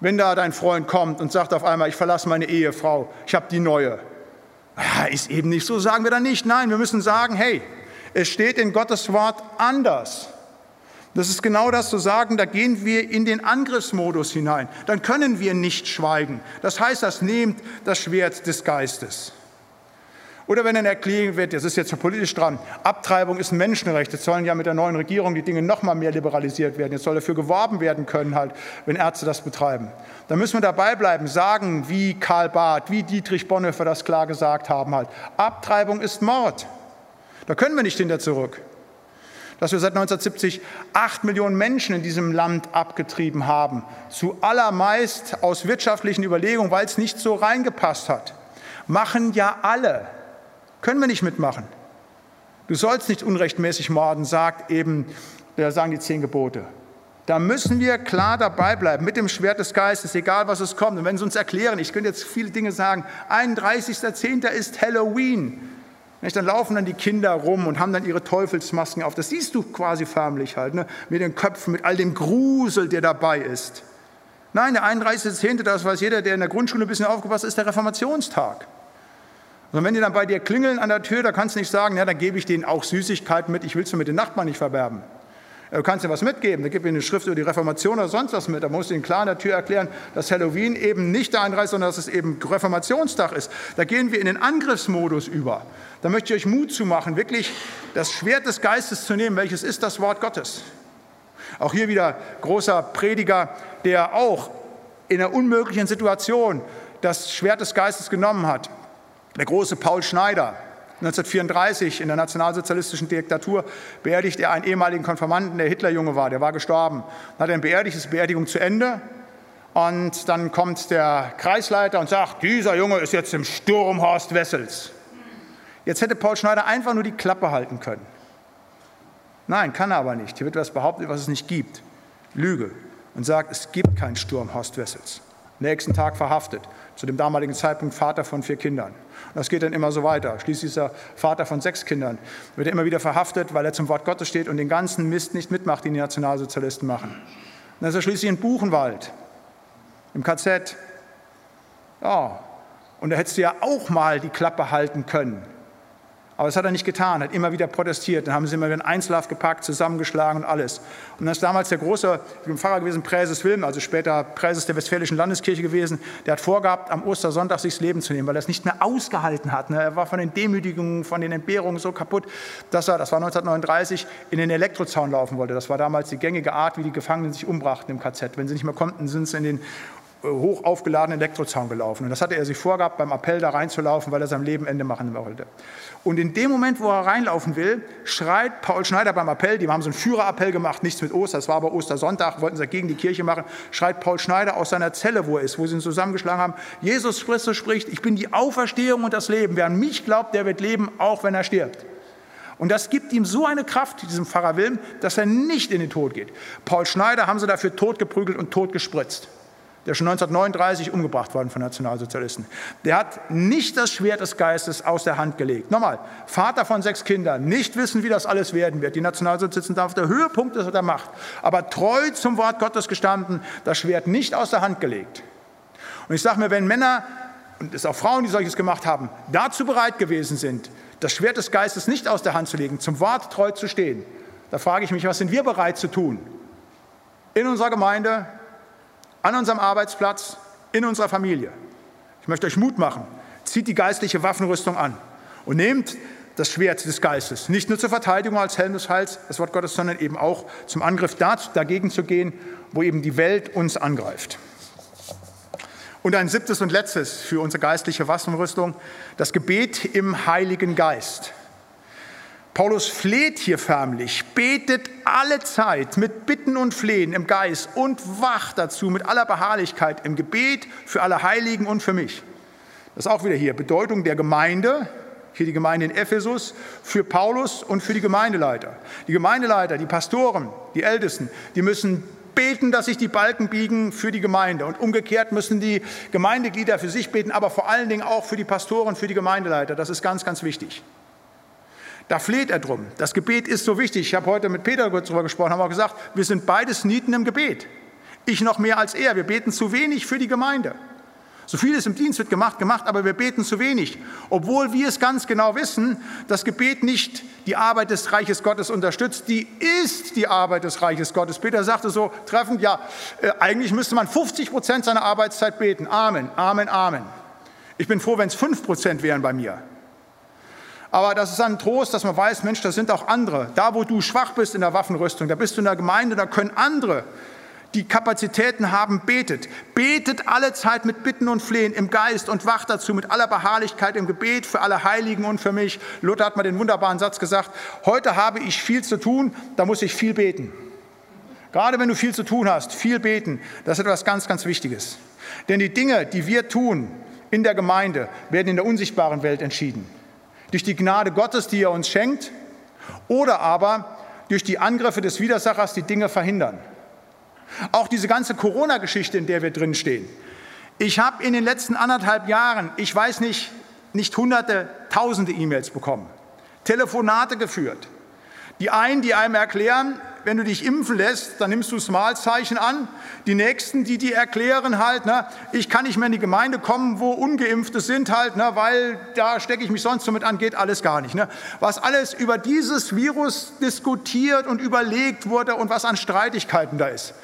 Wenn da dein Freund kommt und sagt auf einmal, ich verlasse meine Ehefrau, ich habe die neue. Ist eben nicht so, sagen wir dann nicht. Nein, wir müssen sagen, hey, es steht in Gottes Wort anders. Das ist genau das zu sagen, da gehen wir in den Angriffsmodus hinein. Dann können wir nicht schweigen. Das heißt, das nehmt das Schwert des Geistes. Oder wenn dann erklärt wird, das ist jetzt politisch dran, Abtreibung ist ein Menschenrecht, jetzt sollen ja mit der neuen Regierung die Dinge noch mal mehr liberalisiert werden, jetzt soll dafür geworben werden können, halt, wenn Ärzte das betreiben. Da müssen wir dabei bleiben, sagen, wie Karl Barth, wie Dietrich Bonhoeffer das klar gesagt haben, halt, Abtreibung ist Mord. Da können wir nicht hinter zurück. Dass wir seit 1970 acht Millionen Menschen in diesem Land abgetrieben haben, zu allermeist aus wirtschaftlichen Überlegungen, weil es nicht so reingepasst hat, machen ja alle. Können wir nicht mitmachen. Du sollst nicht unrechtmäßig morden, sagt eben, da sagen die zehn Gebote. Da müssen wir klar dabei bleiben, mit dem Schwert des Geistes, egal was es kommt. Und wenn sie uns erklären, ich könnte jetzt viele Dinge sagen, 31.10. ist Halloween. Dann laufen dann die Kinder rum und haben dann ihre Teufelsmasken auf. Das siehst du quasi förmlich halt, ne? mit den Köpfen, mit all dem Grusel, der dabei ist. Nein, der 31.10., das weiß jeder, der in der Grundschule ein bisschen aufgepasst ist, ist der Reformationstag. Und wenn die dann bei dir klingeln an der Tür, da kannst du nicht sagen, ja, dann gebe ich denen auch Süßigkeiten mit, ich will es mit den Nachbarn nicht verwerben. Du kannst dir was mitgeben, da gib ihnen eine Schrift über die Reformation oder sonst was mit. Da musst du ihnen klar an der Tür erklären, dass Halloween eben nicht der Einreise, sondern dass es eben Reformationstag ist. Da gehen wir in den Angriffsmodus über. Da möchte ich euch Mut zu machen, wirklich das Schwert des Geistes zu nehmen, welches ist das Wort Gottes. Auch hier wieder großer Prediger, der auch in einer unmöglichen Situation das Schwert des Geistes genommen hat. Der große Paul Schneider, 1934 in der nationalsozialistischen Diktatur beerdigt er einen ehemaligen Konfirmanden, der Hitlerjunge war, der war gestorben. Dann hat er ihn beerdigt, ist Beerdigung zu Ende. Und dann kommt der Kreisleiter und sagt, dieser Junge ist jetzt im Sturm Horst Wessels. Jetzt hätte Paul Schneider einfach nur die Klappe halten können. Nein, kann er aber nicht. Hier wird was behauptet, was es nicht gibt. Lüge. Und sagt, es gibt keinen Sturm Horst Wessels. Nächsten Tag verhaftet. Zu dem damaligen Zeitpunkt Vater von vier Kindern. Das geht dann immer so weiter. Schließlich ist er Vater von sechs Kindern. Wird er immer wieder verhaftet, weil er zum Wort Gottes steht und den ganzen Mist nicht mitmacht, den die Nationalsozialisten machen. Dann ist er schließlich in Buchenwald, im KZ. Ja, und da hättest du ja auch mal die Klappe halten können. Aber das hat er nicht getan, hat immer wieder protestiert. Dann haben sie immer wieder in Einzelhaft gepackt, zusammengeschlagen und alles. Und dann ist damals der große Pfarrer gewesen, Präses Wilm, also später Präses der Westfälischen Landeskirche gewesen, der hat vorgehabt, am Ostersonntag sich das Leben zu nehmen, weil er es nicht mehr ausgehalten hat. Ne? Er war von den Demütigungen, von den Entbehrungen so kaputt, dass er, das war 1939, in den Elektrozaun laufen wollte. Das war damals die gängige Art, wie die Gefangenen sich umbrachten im KZ. Wenn sie nicht mehr konnten, sind sie in den hoch aufgeladenen Elektrozaun gelaufen. Und das hatte er sich vorgehabt, beim Appell da reinzulaufen, weil er sein Leben Ende machen wollte. Und in dem Moment, wo er reinlaufen will, schreit Paul Schneider beim Appell, die haben so einen Führerappell gemacht, nichts mit Ostern, das war aber Ostersonntag, wollten sie gegen die Kirche machen, schreit Paul Schneider aus seiner Zelle, wo er ist, wo sie ihn zusammengeschlagen haben, Jesus Christus spricht, ich bin die Auferstehung und das Leben. Wer an mich glaubt, der wird leben, auch wenn er stirbt. Und das gibt ihm so eine Kraft, diesem Pfarrer Wilm, dass er nicht in den Tod geht. Paul Schneider haben sie dafür totgeprügelt und totgespritzt. Der schon 1939 umgebracht worden von Nationalsozialisten. Der hat nicht das Schwert des Geistes aus der Hand gelegt. Nochmal, Vater von sechs Kindern, nicht wissen, wie das alles werden wird. Die Nationalsozialisten da auf der Höhepunkt ist der Macht, aber treu zum Wort Gottes gestanden, das Schwert nicht aus der Hand gelegt. Und ich sage mir, wenn Männer und es auch Frauen, die solches gemacht haben, dazu bereit gewesen sind, das Schwert des Geistes nicht aus der Hand zu legen, zum Wort treu zu stehen, da frage ich mich, was sind wir bereit zu tun? In unserer Gemeinde, an unserem Arbeitsplatz, in unserer Familie. Ich möchte euch Mut machen. Zieht die geistliche Waffenrüstung an und nehmt das Schwert des Geistes. Nicht nur zur Verteidigung als Helm des Heils, das Wort Gottes, sondern eben auch zum Angriff dagegen zu gehen, wo eben die Welt uns angreift. Und ein siebtes und letztes für unsere geistliche Waffenrüstung, das Gebet im Heiligen Geist. Paulus fleht hier förmlich, betet alle Zeit mit Bitten und Flehen im Geist und wacht dazu mit aller Beharrlichkeit im Gebet für alle Heiligen und für mich. Das ist auch wieder hier Bedeutung der Gemeinde, hier die Gemeinde in Ephesus, für Paulus und für die Gemeindeleiter. Die Gemeindeleiter, die Pastoren, die Ältesten, die müssen beten, dass sich die Balken biegen für die Gemeinde. Und umgekehrt müssen die Gemeindeglieder für sich beten, aber vor allen Dingen auch für die Pastoren, für die Gemeindeleiter. Das ist ganz, ganz wichtig. Da fleht er drum. Das Gebet ist so wichtig. Ich habe heute mit Peter kurz darüber gesprochen, haben auch gesagt, wir sind beides Nieten im Gebet. Ich noch mehr als er. Wir beten zu wenig für die Gemeinde. So vieles im Dienst wird gemacht, gemacht, aber wir beten zu wenig. Obwohl wir es ganz genau wissen, dass Gebet nicht die Arbeit des Reiches Gottes unterstützt, die ist die Arbeit des Reiches Gottes. Peter sagte so treffend, ja, äh, eigentlich müsste man 50 Prozent seiner Arbeitszeit beten. Amen, Amen, Amen. Ich bin froh, wenn es 5 Prozent wären bei mir. Aber das ist ein Trost, dass man weiß, Mensch, da sind auch andere. Da, wo du schwach bist in der Waffenrüstung, da bist du in der Gemeinde, da können andere, die Kapazitäten haben, betet. Betet alle Zeit mit Bitten und Flehen im Geist und wacht dazu mit aller Beharrlichkeit im Gebet für alle Heiligen und für mich. Luther hat mal den wunderbaren Satz gesagt, heute habe ich viel zu tun, da muss ich viel beten. Gerade wenn du viel zu tun hast, viel beten, das ist etwas ganz, ganz Wichtiges. Denn die Dinge, die wir tun in der Gemeinde, werden in der unsichtbaren Welt entschieden durch die Gnade Gottes, die er uns schenkt, oder aber durch die Angriffe des Widersachers die Dinge verhindern. Auch diese ganze Corona-Geschichte, in der wir drin stehen. Ich habe in den letzten anderthalb Jahren, ich weiß nicht, nicht hunderte, tausende E-Mails bekommen, Telefonate geführt. Die einen, die einem erklären, wenn du dich impfen lässt, dann nimmst du das Malzeichen an. Die Nächsten, die dir erklären halt, ne, ich kann nicht mehr in die Gemeinde kommen, wo Ungeimpfte sind halt, ne, weil da stecke ich mich sonst damit an, geht alles gar nicht. Ne. Was alles über dieses Virus diskutiert und überlegt wurde und was an Streitigkeiten da ist.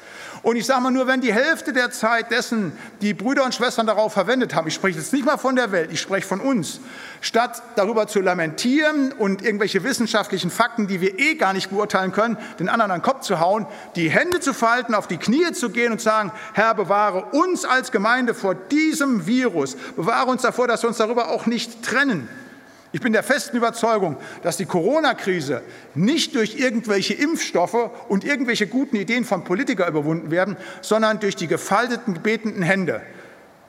Und ich sage mal nur, wenn die Hälfte der Zeit dessen die Brüder und Schwestern darauf verwendet haben, ich spreche jetzt nicht mal von der Welt, ich spreche von uns, statt darüber zu lamentieren und irgendwelche wissenschaftlichen Fakten, die wir eh gar nicht beurteilen können, den anderen an den Kopf zu hauen, die Hände zu falten, auf die Knie zu gehen und zu sagen, Herr, bewahre uns als Gemeinde vor diesem Virus, bewahre uns davor, dass wir uns darüber auch nicht trennen. Ich bin der festen Überzeugung, dass die Corona-Krise nicht durch irgendwelche Impfstoffe und irgendwelche guten Ideen von Politikern überwunden werden, sondern durch die gefalteten, betenden Hände.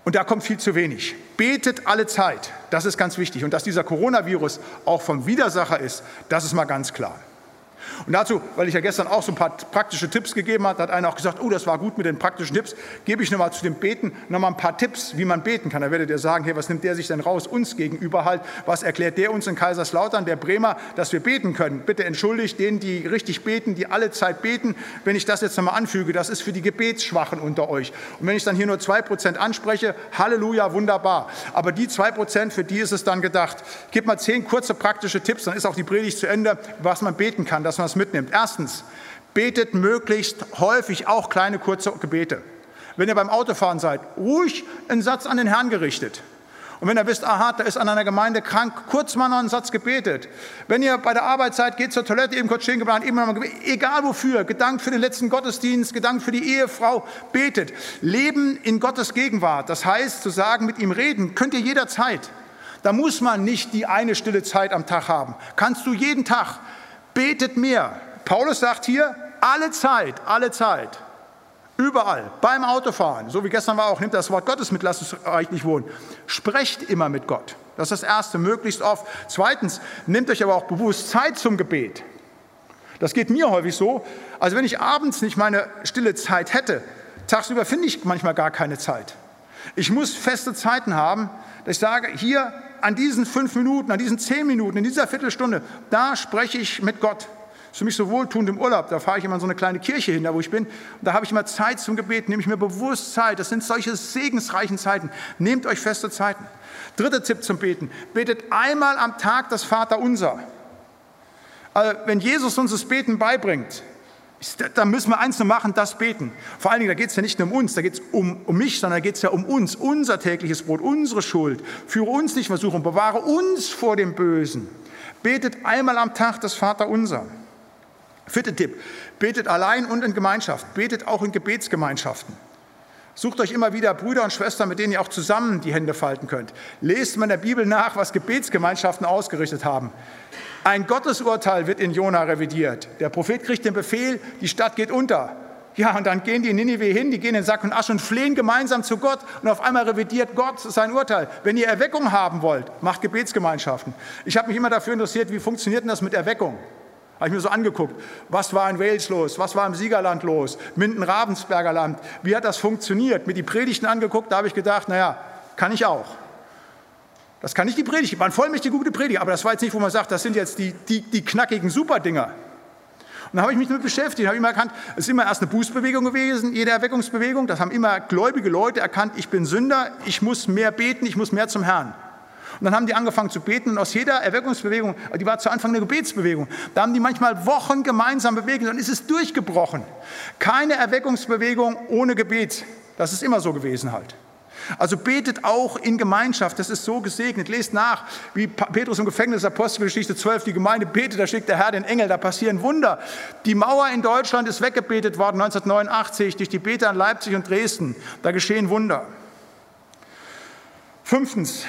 Und da kommt viel zu wenig. Betet alle Zeit. Das ist ganz wichtig. Und dass dieser Coronavirus auch vom Widersacher ist, das ist mal ganz klar. Und dazu, weil ich ja gestern auch so ein paar praktische Tipps gegeben habe, hat einer auch gesagt, oh, das war gut mit den praktischen Tipps, gebe ich nochmal zu dem Beten nochmal ein paar Tipps, wie man beten kann. Da werdet ihr sagen, hey, was nimmt der sich denn raus, uns gegenüber halt, was erklärt der uns in Kaiserslautern, der Bremer, dass wir beten können. Bitte entschuldigt denen, die richtig beten, die alle Zeit beten, wenn ich das jetzt nochmal anfüge, das ist für die Gebetsschwachen unter euch. Und wenn ich dann hier nur zwei Prozent anspreche, Halleluja, wunderbar. Aber die zwei Prozent, für die ist es dann gedacht. Gebe mal zehn kurze praktische Tipps, dann ist auch die Predigt zu Ende, was man beten kann, dass man es mitnimmt. Erstens, betet möglichst häufig auch kleine kurze Gebete. Wenn ihr beim Autofahren seid, ruhig einen Satz an den Herrn gerichtet. Und wenn ihr wisst, aha, da ist an einer Gemeinde krank, kurz mal noch einen Satz gebetet. Wenn ihr bei der Arbeit seid, geht zur Toilette, eben kurz stehen gebrannt, eben noch. Egal wofür, gedankt für den letzten Gottesdienst, gedankt für die Ehefrau, betet. Leben in Gottes Gegenwart, das heißt zu sagen, mit ihm reden, könnt ihr jederzeit. Da muss man nicht die eine stille Zeit am Tag haben. Kannst du jeden Tag betet mehr. Paulus sagt hier, alle Zeit, alle Zeit, überall, beim Autofahren, so wie gestern war auch, nimmt das Wort Gottes mit, lasst es reichlich wohnen. Sprecht immer mit Gott. Das ist das Erste, möglichst oft. Zweitens, nehmt euch aber auch bewusst Zeit zum Gebet. Das geht mir häufig so. Also wenn ich abends nicht meine stille Zeit hätte, Tagsüber finde ich manchmal gar keine Zeit. Ich muss feste Zeiten haben, dass ich sage, hier an diesen fünf Minuten, an diesen zehn Minuten, in dieser Viertelstunde, da spreche ich mit Gott. Das ist für mich so wohltuend im Urlaub. Da fahre ich immer in so eine kleine Kirche hin, da wo ich bin. Da habe ich immer Zeit zum Gebet, nehme ich mir bewusst Zeit. Das sind solche segensreichen Zeiten. Nehmt euch feste Zeiten. Dritter Tipp zum Beten. Betet einmal am Tag das Vaterunser. Also, wenn Jesus uns das Beten beibringt, da müssen wir eins nur machen, das beten. Vor allen Dingen, da geht es ja nicht nur um uns, da geht es um, um mich, sondern da geht es ja um uns, unser tägliches Brot, unsere Schuld. Führe uns nicht Versuchung, bewahre uns vor dem Bösen. Betet einmal am Tag das Vaterunser. Vierter Tipp, betet allein und in Gemeinschaft, betet auch in Gebetsgemeinschaften. Sucht euch immer wieder Brüder und Schwestern, mit denen ihr auch zusammen die Hände falten könnt. Lest mal in der Bibel nach, was Gebetsgemeinschaften ausgerichtet haben. Ein Gottesurteil wird in Jona revidiert. Der Prophet kriegt den Befehl, die Stadt geht unter. Ja, und dann gehen die in Ninive hin, die gehen in Sack und Asche und flehen gemeinsam zu Gott. Und auf einmal revidiert Gott sein Urteil. Wenn ihr Erweckung haben wollt, macht Gebetsgemeinschaften. Ich habe mich immer dafür interessiert, wie funktioniert denn das mit Erweckung? Habe ich mir so angeguckt, was war in Wales los, was war im Siegerland los, Minden-Ravensberger Land, wie hat das funktioniert? Mir die Predigten angeguckt, da habe ich gedacht, naja, kann ich auch. Das kann nicht die Predigt, waren vollmächtig gute Prediger, aber das war jetzt nicht, wo man sagt, das sind jetzt die, die, die knackigen Superdinger. Und da habe ich mich damit beschäftigt, habe immer erkannt, es ist immer erst eine Bußbewegung gewesen, jede Erweckungsbewegung. Das haben immer gläubige Leute erkannt, ich bin Sünder, ich muss mehr beten, ich muss mehr zum Herrn. Und dann haben die angefangen zu beten und aus jeder Erweckungsbewegung, die war zu Anfang eine Gebetsbewegung, da haben die manchmal Wochen gemeinsam bewegt und dann ist es durchgebrochen. Keine Erweckungsbewegung ohne Gebet. Das ist immer so gewesen halt. Also betet auch in Gemeinschaft, das ist so gesegnet. Lest nach, wie Petrus im Gefängnis, Apostelgeschichte 12, die Gemeinde betet, da schickt der Herr den Engel, da passieren Wunder. Die Mauer in Deutschland ist weggebetet worden 1989 durch die Beter in Leipzig und Dresden. Da geschehen Wunder. Fünftens,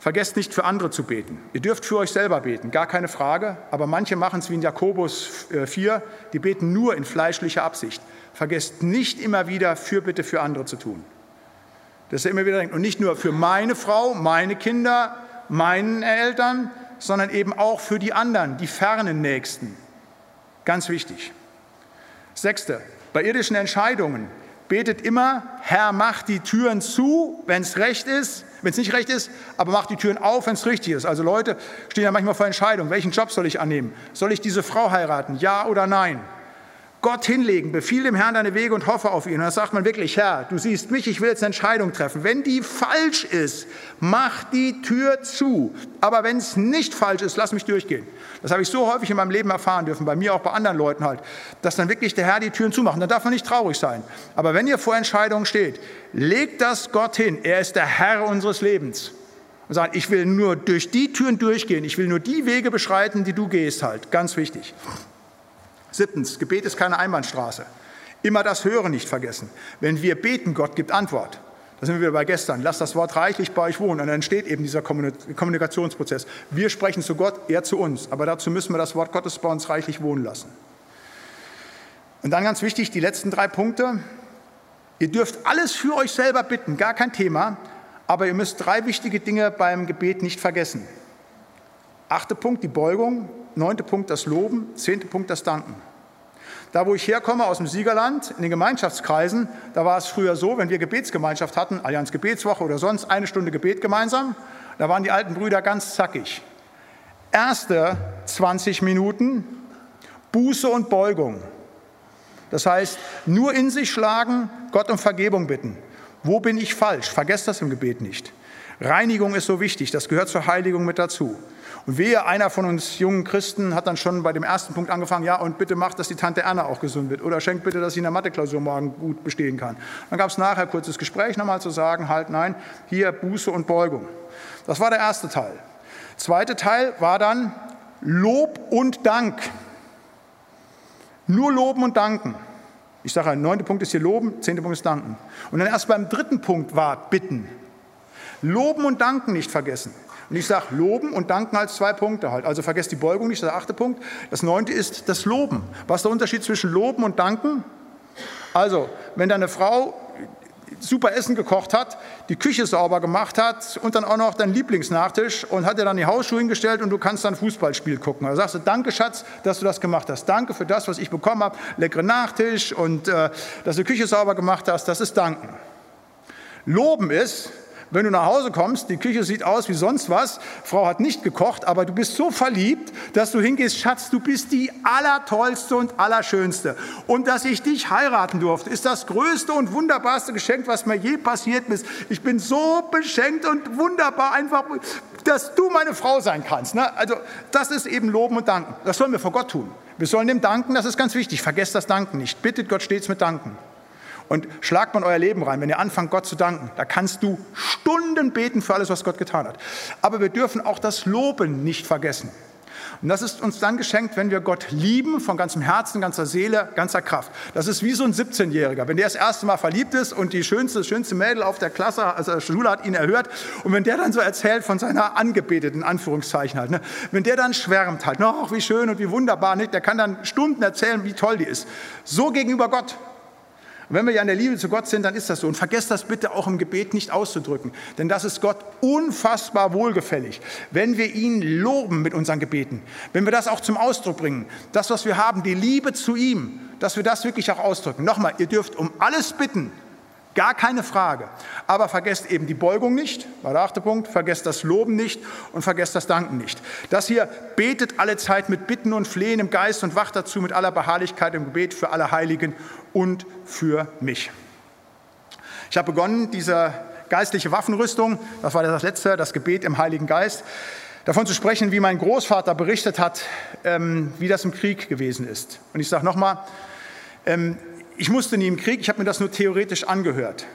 Vergesst nicht für andere zu beten. Ihr dürft für euch selber beten, gar keine Frage, aber manche machen es wie in Jakobus 4, äh, die beten nur in fleischlicher Absicht. Vergesst nicht immer wieder Fürbitte für andere zu tun. Dass ihr immer wieder denkt, und nicht nur für meine Frau, meine Kinder, meinen Eltern, sondern eben auch für die anderen, die fernen Nächsten. Ganz wichtig. Sechste, bei irdischen Entscheidungen betet immer, Herr, mach die Türen zu, wenn es recht ist, wenn es nicht recht ist, aber mach die Türen auf, wenn es richtig ist. Also Leute stehen ja manchmal vor Entscheidungen, welchen Job soll ich annehmen? Soll ich diese Frau heiraten? Ja oder nein? Gott hinlegen, befiehl dem Herrn deine Wege und hoffe auf ihn. Und dann sagt man wirklich, Herr, du siehst mich, ich will jetzt eine Entscheidung treffen. Wenn die falsch ist, mach die Tür zu. Aber wenn es nicht falsch ist, lass mich durchgehen. Das habe ich so häufig in meinem Leben erfahren dürfen, bei mir auch bei anderen Leuten halt, dass dann wirklich der Herr die Türen zumacht. Dann darf man nicht traurig sein. Aber wenn ihr vor Entscheidungen steht, legt das Gott hin. Er ist der Herr unseres Lebens. Und sagt, ich will nur durch die Türen durchgehen. Ich will nur die Wege beschreiten, die du gehst halt. Ganz wichtig. Siebtens, Gebet ist keine Einbahnstraße. Immer das Hören nicht vergessen. Wenn wir beten, Gott gibt Antwort. Da sind wir wieder bei gestern. Lasst das Wort reichlich bei euch wohnen. Und dann entsteht eben dieser Kommunikationsprozess. Wir sprechen zu Gott, er zu uns. Aber dazu müssen wir das Wort Gottes bei uns reichlich wohnen lassen. Und dann ganz wichtig, die letzten drei Punkte. Ihr dürft alles für euch selber bitten, gar kein Thema. Aber ihr müsst drei wichtige Dinge beim Gebet nicht vergessen. Achte Punkt, die Beugung. Neunte Punkt, das Loben. Zehnte Punkt, das Danken. Da, wo ich herkomme, aus dem Siegerland, in den Gemeinschaftskreisen, da war es früher so, wenn wir Gebetsgemeinschaft hatten, Allianz Gebetswoche oder sonst, eine Stunde Gebet gemeinsam, da waren die alten Brüder ganz zackig. Erste 20 Minuten Buße und Beugung. Das heißt, nur in sich schlagen, Gott um Vergebung bitten. Wo bin ich falsch? Vergesst das im Gebet nicht. Reinigung ist so wichtig, das gehört zur Heiligung mit dazu. Und wehe, einer von uns jungen Christen hat dann schon bei dem ersten Punkt angefangen, ja, und bitte macht, dass die Tante Erna auch gesund wird. Oder schenkt bitte, dass sie in der Mathe-Klausur morgen gut bestehen kann. Dann gab es nachher kurzes Gespräch nochmal zu sagen, halt, nein, hier Buße und Beugung. Das war der erste Teil. Zweite Teil war dann Lob und Dank. Nur loben und danken. Ich sage, der neunte Punkt ist hier loben, zehnte Punkt ist danken. Und dann erst beim dritten Punkt war bitten. Loben und danken nicht vergessen. Und ich sage Loben und Danken als zwei Punkte halt. Also vergesst die Beugung nicht, der achte Punkt. Das neunte ist das Loben. Was ist der Unterschied zwischen Loben und Danken? Also, wenn deine Frau super Essen gekocht hat, die Küche sauber gemacht hat und dann auch noch deinen Lieblingsnachtisch und hat dir dann die Hausschuhe hingestellt und du kannst dann Fußballspiel gucken. Da sagst du, danke Schatz, dass du das gemacht hast. Danke für das, was ich bekommen habe. Leckeren Nachtisch und äh, dass du die Küche sauber gemacht hast. Das ist Danken. Loben ist, wenn du nach Hause kommst, die Küche sieht aus wie sonst was, Frau hat nicht gekocht, aber du bist so verliebt, dass du hingehst, Schatz, du bist die allertollste und allerschönste. Und dass ich dich heiraten durfte, ist das größte und wunderbarste Geschenk, was mir je passiert ist. Ich bin so beschenkt und wunderbar, einfach, dass du meine Frau sein kannst. Ne? Also das ist eben Loben und Danken. Das sollen wir vor Gott tun. Wir sollen dem danken, das ist ganz wichtig. Vergesst das Danken nicht. Bittet Gott stets mit Danken. Und schlagt man euer Leben rein, wenn ihr anfangt, Gott zu danken, da kannst du Stunden beten für alles, was Gott getan hat. Aber wir dürfen auch das Loben nicht vergessen. Und das ist uns dann geschenkt, wenn wir Gott lieben, von ganzem Herzen, ganzer Seele, ganzer Kraft. Das ist wie so ein 17-Jähriger. Wenn der das erste Mal verliebt ist und die schönste, schönste Mädel auf der Klasse, also der Schule hat ihn erhört, und wenn der dann so erzählt von seiner Angebeteten, Anführungszeichen halt, ne, wenn der dann schwärmt halt, ach, wie schön und wie wunderbar, nicht, der kann dann Stunden erzählen, wie toll die ist. So gegenüber Gott. Und wenn wir ja in der Liebe zu Gott sind, dann ist das so. Und vergesst das bitte auch im Gebet nicht auszudrücken, denn das ist Gott unfassbar wohlgefällig, wenn wir ihn loben mit unseren Gebeten, wenn wir das auch zum Ausdruck bringen, das, was wir haben, die Liebe zu ihm, dass wir das wirklich auch ausdrücken. Nochmal, ihr dürft um alles bitten, Gar keine Frage. Aber vergesst eben die Beugung nicht, war der achte Punkt, vergesst das Loben nicht und vergesst das Danken nicht. Das hier betet alle Zeit mit Bitten und Flehen im Geist und wacht dazu mit aller Beharrlichkeit im Gebet für alle Heiligen und für mich. Ich habe begonnen, diese geistliche Waffenrüstung, das war das letzte, das Gebet im Heiligen Geist, davon zu sprechen, wie mein Großvater berichtet hat, ähm, wie das im Krieg gewesen ist. Und ich sage nochmal, ähm, ich musste nie im Krieg, ich habe mir das nur theoretisch angehört.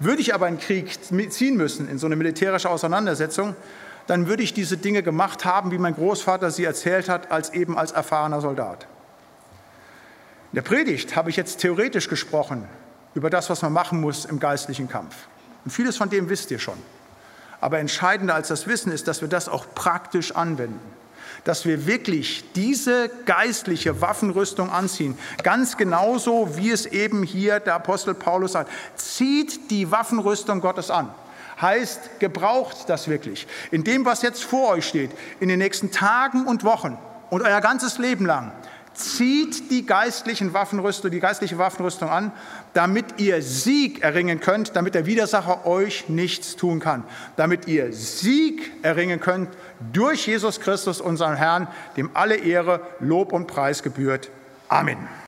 Würde ich aber in den Krieg ziehen müssen, in so eine militärische Auseinandersetzung, dann würde ich diese Dinge gemacht haben, wie mein Großvater sie erzählt hat, als eben als erfahrener Soldat. In der Predigt habe ich jetzt theoretisch gesprochen über das, was man machen muss im geistlichen Kampf. Und vieles von dem wisst ihr schon. Aber entscheidender als das Wissen ist, dass wir das auch praktisch anwenden dass wir wirklich diese geistliche Waffenrüstung anziehen. Ganz genauso, wie es eben hier der Apostel Paulus sagt. Zieht die Waffenrüstung Gottes an. Heißt, gebraucht das wirklich. In dem, was jetzt vor euch steht, in den nächsten Tagen und Wochen und euer ganzes Leben lang, zieht die geistlichen Waffenrüstung, die geistliche Waffenrüstung an, damit ihr Sieg erringen könnt, damit der Widersacher euch nichts tun kann, damit ihr Sieg erringen könnt durch Jesus Christus, unseren Herrn, dem alle Ehre, Lob und Preis gebührt. Amen.